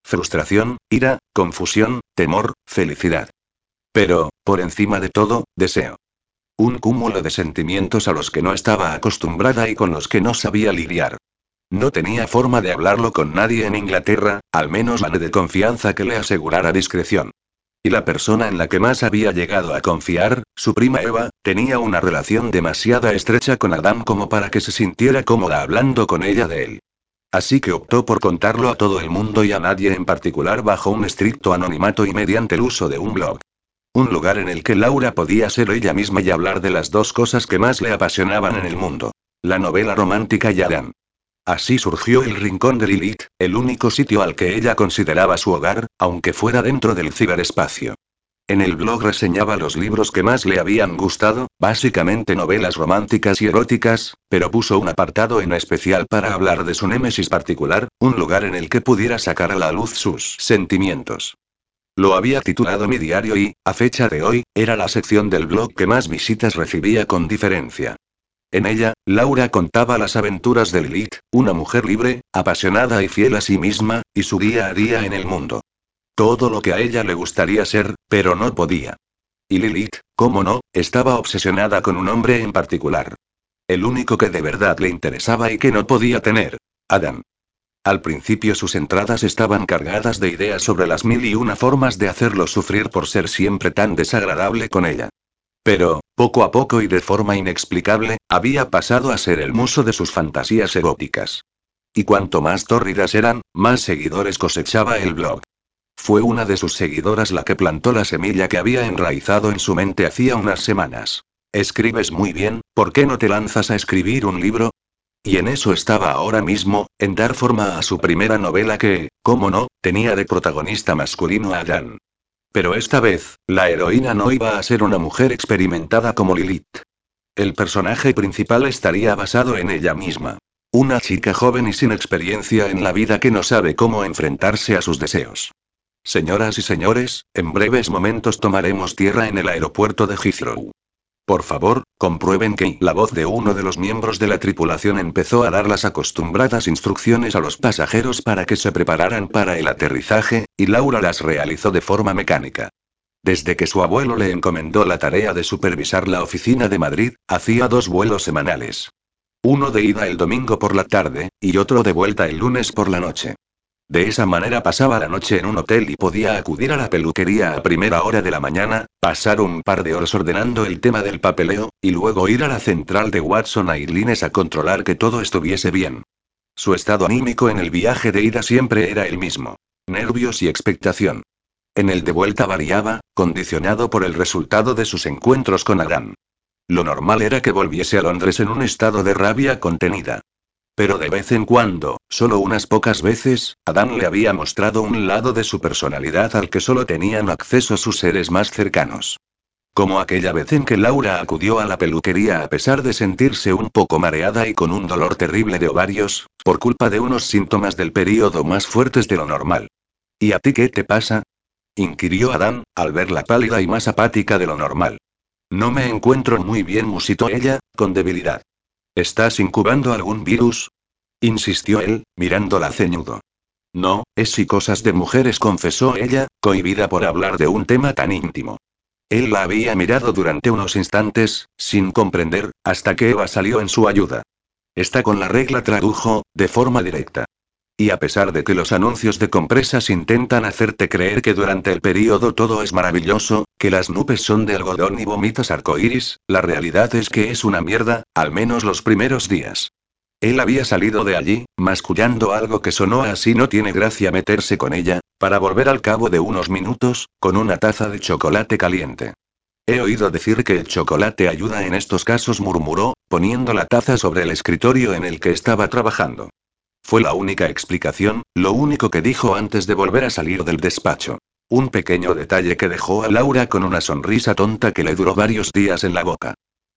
Frustración, ira, confusión, temor, felicidad. Pero, por encima de todo, deseo. Un cúmulo de sentimientos a los que no estaba acostumbrada y con los que no sabía lidiar. No tenía forma de hablarlo con nadie en Inglaterra, al menos nadie de confianza que le asegurara discreción. Y la persona en la que más había llegado a confiar, su prima Eva, tenía una relación demasiado estrecha con Adam como para que se sintiera cómoda hablando con ella de él. Así que optó por contarlo a todo el mundo y a nadie en particular bajo un estricto anonimato y mediante el uso de un blog. Un lugar en el que Laura podía ser ella misma y hablar de las dos cosas que más le apasionaban en el mundo. La novela romántica y Adán. Así surgió el Rincón de Lilith, el único sitio al que ella consideraba su hogar, aunque fuera dentro del ciberespacio. En el blog reseñaba los libros que más le habían gustado, básicamente novelas románticas y eróticas, pero puso un apartado en especial para hablar de su némesis particular, un lugar en el que pudiera sacar a la luz sus sentimientos. Lo había titulado Mi Diario y, a fecha de hoy, era la sección del blog que más visitas recibía con diferencia. En ella, Laura contaba las aventuras de Lilith, una mujer libre, apasionada y fiel a sí misma, y su día a día en el mundo. Todo lo que a ella le gustaría ser, pero no podía. Y Lilith, cómo no, estaba obsesionada con un hombre en particular. El único que de verdad le interesaba y que no podía tener. Adam. Al principio sus entradas estaban cargadas de ideas sobre las mil y una formas de hacerlo sufrir por ser siempre tan desagradable con ella. Pero, poco a poco y de forma inexplicable, había pasado a ser el muso de sus fantasías eróticas. Y cuanto más tórridas eran, más seguidores cosechaba el blog. Fue una de sus seguidoras la que plantó la semilla que había enraizado en su mente hacía unas semanas. Escribes muy bien, ¿por qué no te lanzas a escribir un libro? Y en eso estaba ahora mismo, en dar forma a su primera novela que, cómo no, tenía de protagonista masculino a Jan. Pero esta vez, la heroína no iba a ser una mujer experimentada como Lilith. El personaje principal estaría basado en ella misma. Una chica joven y sin experiencia en la vida que no sabe cómo enfrentarse a sus deseos. Señoras y señores, en breves momentos tomaremos tierra en el aeropuerto de Heathrow. Por favor, comprueben que la voz de uno de los miembros de la tripulación empezó a dar las acostumbradas instrucciones a los pasajeros para que se prepararan para el aterrizaje, y Laura las realizó de forma mecánica. Desde que su abuelo le encomendó la tarea de supervisar la oficina de Madrid, hacía dos vuelos semanales. Uno de ida el domingo por la tarde, y otro de vuelta el lunes por la noche. De esa manera pasaba la noche en un hotel y podía acudir a la peluquería a primera hora de la mañana, pasar un par de horas ordenando el tema del papeleo, y luego ir a la central de Watson Airlines a controlar que todo estuviese bien. Su estado anímico en el viaje de ida siempre era el mismo. Nervios y expectación. En el de vuelta variaba, condicionado por el resultado de sus encuentros con Adam. Lo normal era que volviese a Londres en un estado de rabia contenida. Pero de vez en cuando, solo unas pocas veces, Adán le había mostrado un lado de su personalidad al que solo tenían acceso sus seres más cercanos. Como aquella vez en que Laura acudió a la peluquería a pesar de sentirse un poco mareada y con un dolor terrible de ovarios, por culpa de unos síntomas del período más fuertes de lo normal. ¿Y a ti qué te pasa? inquirió Adán, al verla pálida y más apática de lo normal. No me encuentro muy bien, musitó ella, con debilidad. ¿Estás incubando algún virus? insistió él, mirándola ceñudo. No, es si cosas de mujeres, confesó ella, cohibida por hablar de un tema tan íntimo. Él la había mirado durante unos instantes, sin comprender, hasta que Eva salió en su ayuda. Está con la regla, tradujo, de forma directa. Y a pesar de que los anuncios de compresas intentan hacerte creer que durante el periodo todo es maravilloso, que las nubes son de algodón y vomitas arcoíris, la realidad es que es una mierda, al menos los primeros días. Él había salido de allí, mascullando algo que sonó así no tiene gracia meterse con ella, para volver al cabo de unos minutos, con una taza de chocolate caliente. He oído decir que el chocolate ayuda en estos casos, murmuró, poniendo la taza sobre el escritorio en el que estaba trabajando. Fue la única explicación, lo único que dijo antes de volver a salir del despacho. Un pequeño detalle que dejó a Laura con una sonrisa tonta que le duró varios días en la boca.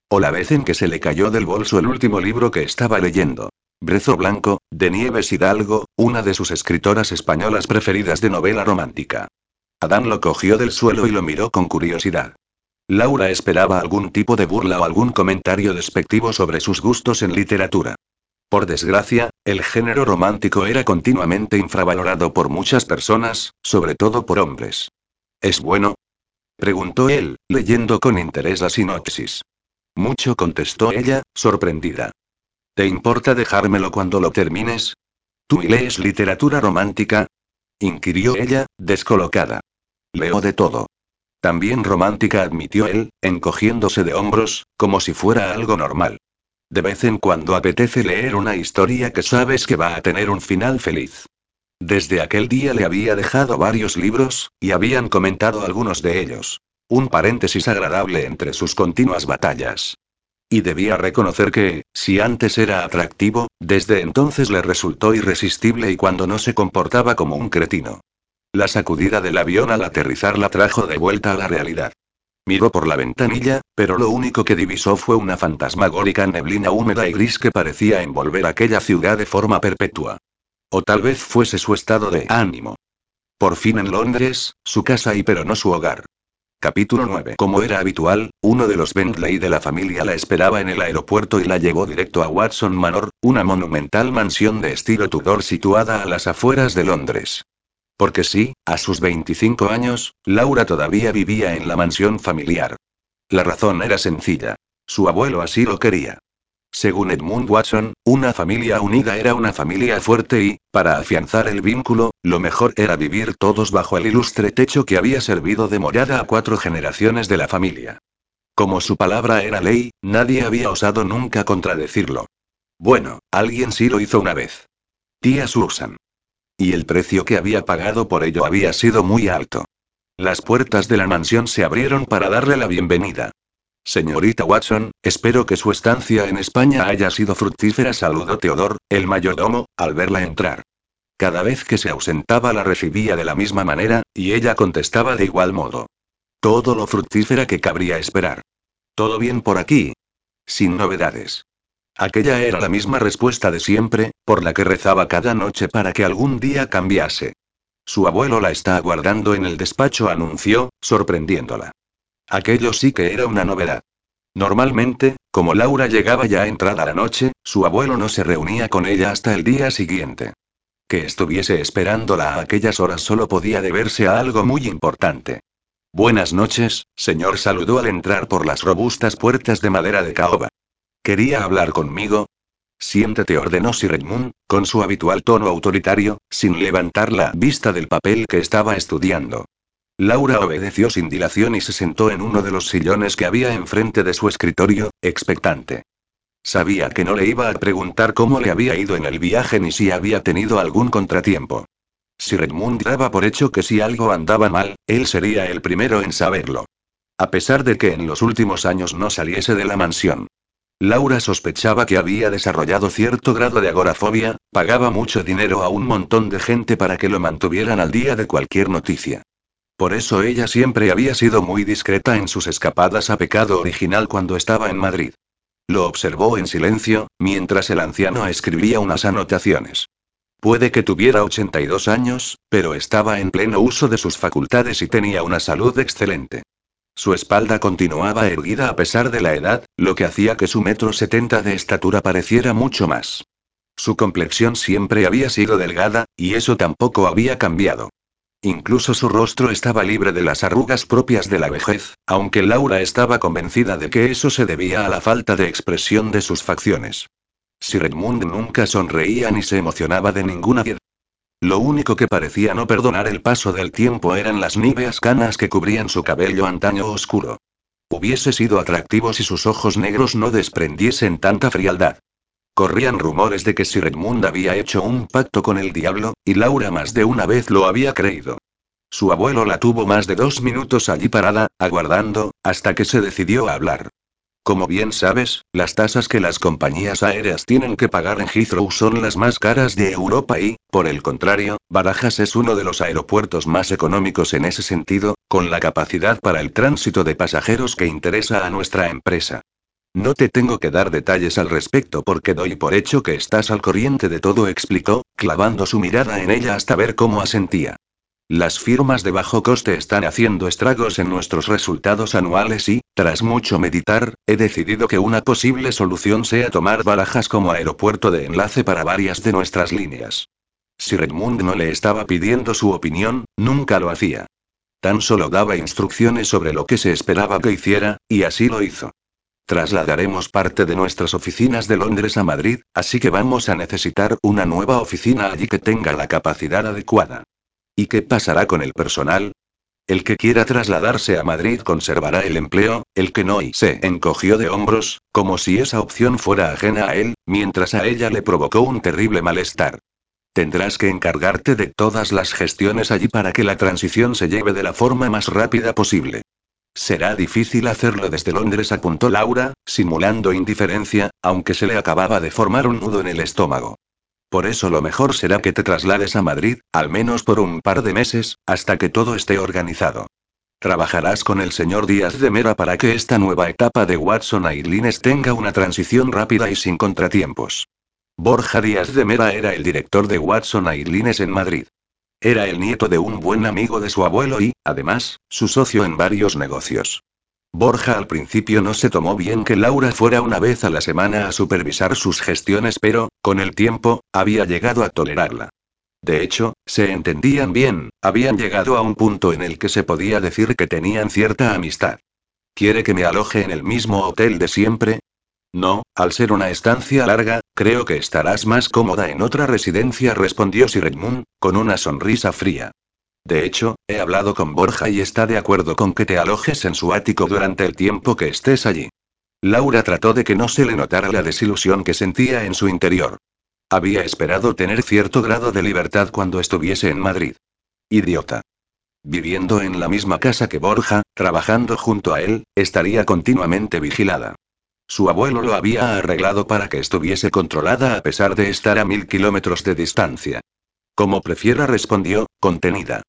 O la vez en que se le cayó del bolso el último libro que estaba leyendo. Brezo Blanco, de Nieves Hidalgo, una de sus escritoras españolas preferidas de novela romántica. Adán lo cogió del suelo y lo miró con curiosidad. Laura esperaba algún tipo de burla o algún comentario despectivo sobre sus gustos en literatura. Por desgracia, el género romántico era continuamente infravalorado por muchas personas, sobre todo por hombres. ¿Es bueno? preguntó él, leyendo con interés la sinopsis. Mucho contestó ella, sorprendida. ¿Te importa dejármelo cuando lo termines? ¿Tú lees literatura romántica? inquirió ella, descolocada. Leo de todo. También romántica, admitió él, encogiéndose de hombros, como si fuera algo normal. De vez en cuando apetece leer una historia que sabes que va a tener un final feliz. Desde aquel día le había dejado varios libros, y habían comentado algunos de ellos. Un paréntesis agradable entre sus continuas batallas. Y debía reconocer que, si antes era atractivo, desde entonces le resultó irresistible y cuando no se comportaba como un cretino. La sacudida del avión al aterrizar la trajo de vuelta a la realidad. Miró por la ventanilla, pero lo único que divisó fue una fantasmagórica neblina húmeda y gris que parecía envolver aquella ciudad de forma perpetua. O tal vez fuese su estado de ánimo. Por fin en Londres, su casa y pero no su hogar. Capítulo 9. Como era habitual, uno de los Bentley de la familia la esperaba en el aeropuerto y la llevó directo a Watson Manor, una monumental mansión de estilo Tudor situada a las afueras de Londres. Porque sí, a sus 25 años, Laura todavía vivía en la mansión familiar. La razón era sencilla. Su abuelo así lo quería. Según Edmund Watson, una familia unida era una familia fuerte y, para afianzar el vínculo, lo mejor era vivir todos bajo el ilustre techo que había servido de morada a cuatro generaciones de la familia. Como su palabra era ley, nadie había osado nunca contradecirlo. Bueno, alguien sí lo hizo una vez. Tía Susan. Y el precio que había pagado por ello había sido muy alto. Las puertas de la mansión se abrieron para darle la bienvenida. Señorita Watson, espero que su estancia en España haya sido fructífera, saludó Teodor, el mayordomo, al verla entrar. Cada vez que se ausentaba la recibía de la misma manera, y ella contestaba de igual modo. Todo lo fructífera que cabría esperar. ¿Todo bien por aquí? Sin novedades. Aquella era la misma respuesta de siempre, por la que rezaba cada noche para que algún día cambiase. Su abuelo la está aguardando en el despacho, anunció, sorprendiéndola. Aquello sí que era una novedad. Normalmente, como Laura llegaba ya entrada la noche, su abuelo no se reunía con ella hasta el día siguiente. Que estuviese esperándola a aquellas horas solo podía deberse a algo muy importante. Buenas noches, señor, saludó al entrar por las robustas puertas de madera de caoba. ¿Quería hablar conmigo? Siéntete, ordenó Sir Edmund, con su habitual tono autoritario, sin levantar la vista del papel que estaba estudiando. Laura obedeció sin dilación y se sentó en uno de los sillones que había enfrente de su escritorio, expectante. Sabía que no le iba a preguntar cómo le había ido en el viaje ni si había tenido algún contratiempo. Sir Edmund daba por hecho que si algo andaba mal, él sería el primero en saberlo. A pesar de que en los últimos años no saliese de la mansión. Laura sospechaba que había desarrollado cierto grado de agorafobia, pagaba mucho dinero a un montón de gente para que lo mantuvieran al día de cualquier noticia. Por eso ella siempre había sido muy discreta en sus escapadas a pecado original cuando estaba en Madrid. Lo observó en silencio, mientras el anciano escribía unas anotaciones. Puede que tuviera 82 años, pero estaba en pleno uso de sus facultades y tenía una salud excelente. Su espalda continuaba erguida a pesar de la edad, lo que hacía que su metro setenta de estatura pareciera mucho más. Su complexión siempre había sido delgada, y eso tampoco había cambiado. Incluso su rostro estaba libre de las arrugas propias de la vejez, aunque Laura estaba convencida de que eso se debía a la falta de expresión de sus facciones. Sir Edmund nunca sonreía ni se emocionaba de ninguna. Lo único que parecía no perdonar el paso del tiempo eran las níveas canas que cubrían su cabello antaño oscuro. Hubiese sido atractivo si sus ojos negros no desprendiesen tanta frialdad. Corrían rumores de que Sir Edmund había hecho un pacto con el diablo, y Laura más de una vez lo había creído. Su abuelo la tuvo más de dos minutos allí parada, aguardando, hasta que se decidió a hablar. Como bien sabes, las tasas que las compañías aéreas tienen que pagar en Heathrow son las más caras de Europa y, por el contrario, Barajas es uno de los aeropuertos más económicos en ese sentido, con la capacidad para el tránsito de pasajeros que interesa a nuestra empresa. No te tengo que dar detalles al respecto porque doy por hecho que estás al corriente de todo, explicó, clavando su mirada en ella hasta ver cómo asentía. Las firmas de bajo coste están haciendo estragos en nuestros resultados anuales y, tras mucho meditar, he decidido que una posible solución sea tomar Barajas como aeropuerto de enlace para varias de nuestras líneas. Si Redmond no le estaba pidiendo su opinión, nunca lo hacía. Tan solo daba instrucciones sobre lo que se esperaba que hiciera, y así lo hizo. Trasladaremos parte de nuestras oficinas de Londres a Madrid, así que vamos a necesitar una nueva oficina allí que tenga la capacidad adecuada. ¿Y qué pasará con el personal? El que quiera trasladarse a Madrid conservará el empleo, el que no y se encogió de hombros, como si esa opción fuera ajena a él, mientras a ella le provocó un terrible malestar. Tendrás que encargarte de todas las gestiones allí para que la transición se lleve de la forma más rápida posible. Será difícil hacerlo desde Londres, apuntó Laura, simulando indiferencia, aunque se le acababa de formar un nudo en el estómago. Por eso lo mejor será que te traslades a Madrid, al menos por un par de meses, hasta que todo esté organizado. Trabajarás con el señor Díaz de Mera para que esta nueva etapa de Watson Airlines tenga una transición rápida y sin contratiempos. Borja Díaz de Mera era el director de Watson Airlines en Madrid. Era el nieto de un buen amigo de su abuelo y, además, su socio en varios negocios. Borja al principio no se tomó bien que Laura fuera una vez a la semana a supervisar sus gestiones, pero, con el tiempo, había llegado a tolerarla. De hecho, se entendían bien, habían llegado a un punto en el que se podía decir que tenían cierta amistad. ¿Quiere que me aloje en el mismo hotel de siempre? No, al ser una estancia larga, creo que estarás más cómoda en otra residencia, respondió Sir Edmund, con una sonrisa fría. De hecho, he hablado con Borja y está de acuerdo con que te alojes en su ático durante el tiempo que estés allí. Laura trató de que no se le notara la desilusión que sentía en su interior. Había esperado tener cierto grado de libertad cuando estuviese en Madrid. Idiota. Viviendo en la misma casa que Borja, trabajando junto a él, estaría continuamente vigilada. Su abuelo lo había arreglado para que estuviese controlada a pesar de estar a mil kilómetros de distancia. Como prefiera respondió, contenida.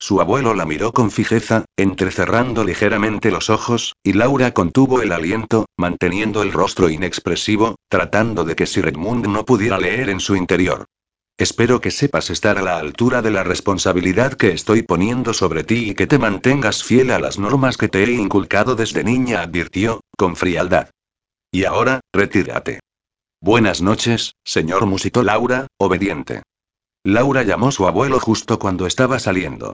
Su abuelo la miró con fijeza, entrecerrando ligeramente los ojos, y Laura contuvo el aliento, manteniendo el rostro inexpresivo, tratando de que Sir Edmund no pudiera leer en su interior. Espero que sepas estar a la altura de la responsabilidad que estoy poniendo sobre ti y que te mantengas fiel a las normas que te he inculcado desde niña, advirtió, con frialdad. Y ahora, retírate. Buenas noches, señor musitó Laura, obediente. Laura llamó su abuelo justo cuando estaba saliendo.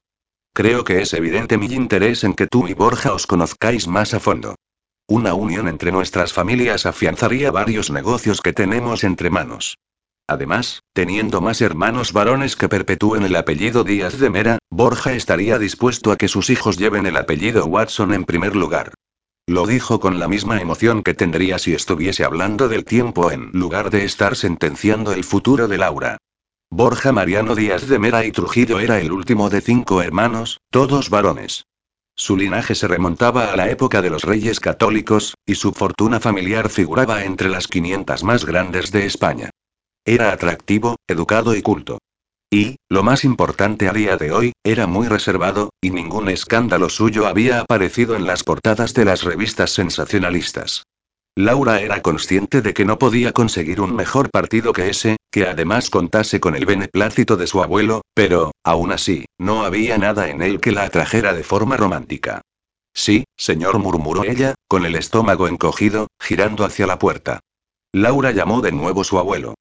Creo que es evidente mi interés en que tú y Borja os conozcáis más a fondo. Una unión entre nuestras familias afianzaría varios negocios que tenemos entre manos. Además, teniendo más hermanos varones que perpetúen el apellido Díaz de Mera, Borja estaría dispuesto a que sus hijos lleven el apellido Watson en primer lugar. Lo dijo con la misma emoción que tendría si estuviese hablando del tiempo en lugar de estar sentenciando el futuro de Laura. Borja Mariano Díaz de Mera y Trujillo era el último de cinco hermanos, todos varones. Su linaje se remontaba a la época de los reyes católicos, y su fortuna familiar figuraba entre las 500 más grandes de España. Era atractivo, educado y culto. Y, lo más importante a día de hoy, era muy reservado, y ningún escándalo suyo había aparecido en las portadas de las revistas sensacionalistas. Laura era consciente de que no podía conseguir un mejor partido que ese, que además contase con el beneplácito de su abuelo, pero, aún así, no había nada en él que la atrajera de forma romántica. Sí, señor, murmuró ella, con el estómago encogido, girando hacia la puerta. Laura llamó de nuevo su abuelo.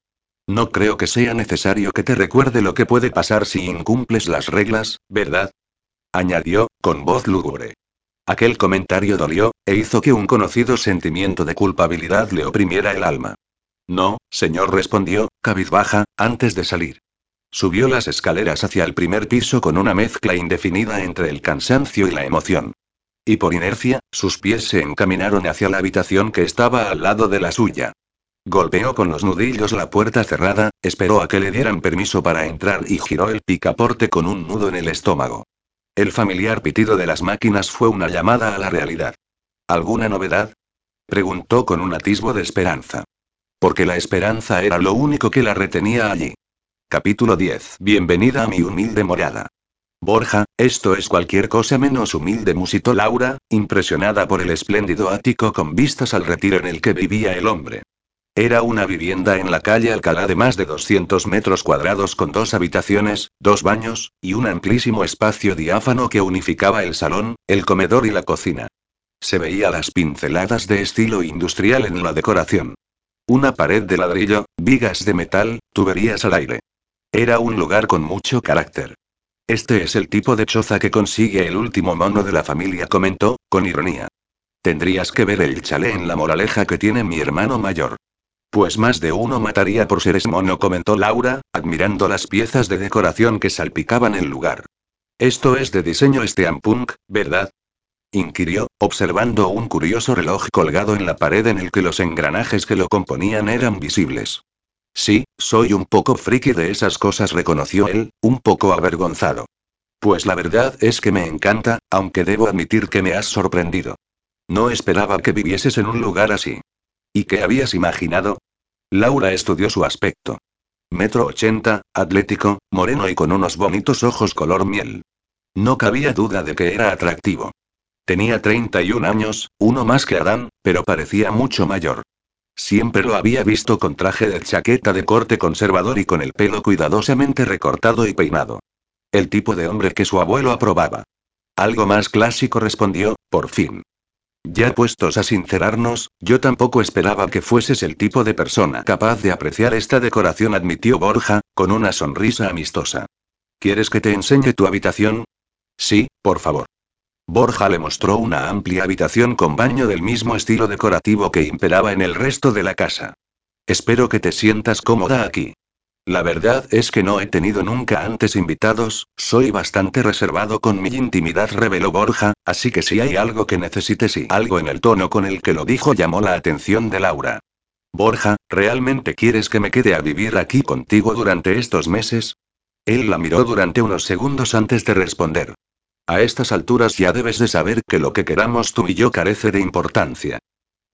No creo que sea necesario que te recuerde lo que puede pasar si incumples las reglas, ¿verdad? añadió, con voz lúgubre. Aquel comentario dolió, e hizo que un conocido sentimiento de culpabilidad le oprimiera el alma. No, señor, respondió, cabizbaja, antes de salir. Subió las escaleras hacia el primer piso con una mezcla indefinida entre el cansancio y la emoción. Y por inercia, sus pies se encaminaron hacia la habitación que estaba al lado de la suya. Golpeó con los nudillos la puerta cerrada, esperó a que le dieran permiso para entrar y giró el picaporte con un nudo en el estómago. El familiar pitido de las máquinas fue una llamada a la realidad. ¿Alguna novedad? Preguntó con un atisbo de esperanza. Porque la esperanza era lo único que la retenía allí. Capítulo 10. Bienvenida a mi humilde morada. Borja, esto es cualquier cosa menos humilde, musitó Laura, impresionada por el espléndido ático con vistas al retiro en el que vivía el hombre. Era una vivienda en la calle Alcalá de más de 200 metros cuadrados con dos habitaciones, dos baños, y un amplísimo espacio diáfano que unificaba el salón, el comedor y la cocina. Se veía las pinceladas de estilo industrial en la decoración. Una pared de ladrillo, vigas de metal, tuberías al aire. Era un lugar con mucho carácter. Este es el tipo de choza que consigue el último mono de la familia, comentó, con ironía. Tendrías que ver el chalé en la moraleja que tiene mi hermano mayor. Pues más de uno mataría por ser mono, comentó Laura, admirando las piezas de decoración que salpicaban el lugar. Esto es de diseño steampunk, ¿verdad? inquirió, observando un curioso reloj colgado en la pared en el que los engranajes que lo componían eran visibles. Sí, soy un poco friki de esas cosas, reconoció él, un poco avergonzado. Pues la verdad es que me encanta, aunque debo admitir que me has sorprendido. No esperaba que vivieses en un lugar así. ¿Y qué habías imaginado? Laura estudió su aspecto. Metro ochenta, atlético, moreno y con unos bonitos ojos color miel. No cabía duda de que era atractivo. Tenía 31 años, uno más que Adán, pero parecía mucho mayor. Siempre lo había visto con traje de chaqueta de corte conservador y con el pelo cuidadosamente recortado y peinado. El tipo de hombre que su abuelo aprobaba. Algo más clásico respondió, por fin. Ya puestos a sincerarnos, yo tampoco esperaba que fueses el tipo de persona capaz de apreciar esta decoración, admitió Borja, con una sonrisa amistosa. ¿Quieres que te enseñe tu habitación? Sí, por favor. Borja le mostró una amplia habitación con baño del mismo estilo decorativo que imperaba en el resto de la casa. Espero que te sientas cómoda aquí. La verdad es que no he tenido nunca antes invitados, soy bastante reservado con mi intimidad, reveló Borja, así que si hay algo que necesites y algo en el tono con el que lo dijo llamó la atención de Laura. Borja, ¿realmente quieres que me quede a vivir aquí contigo durante estos meses? Él la miró durante unos segundos antes de responder. A estas alturas ya debes de saber que lo que queramos tú y yo carece de importancia.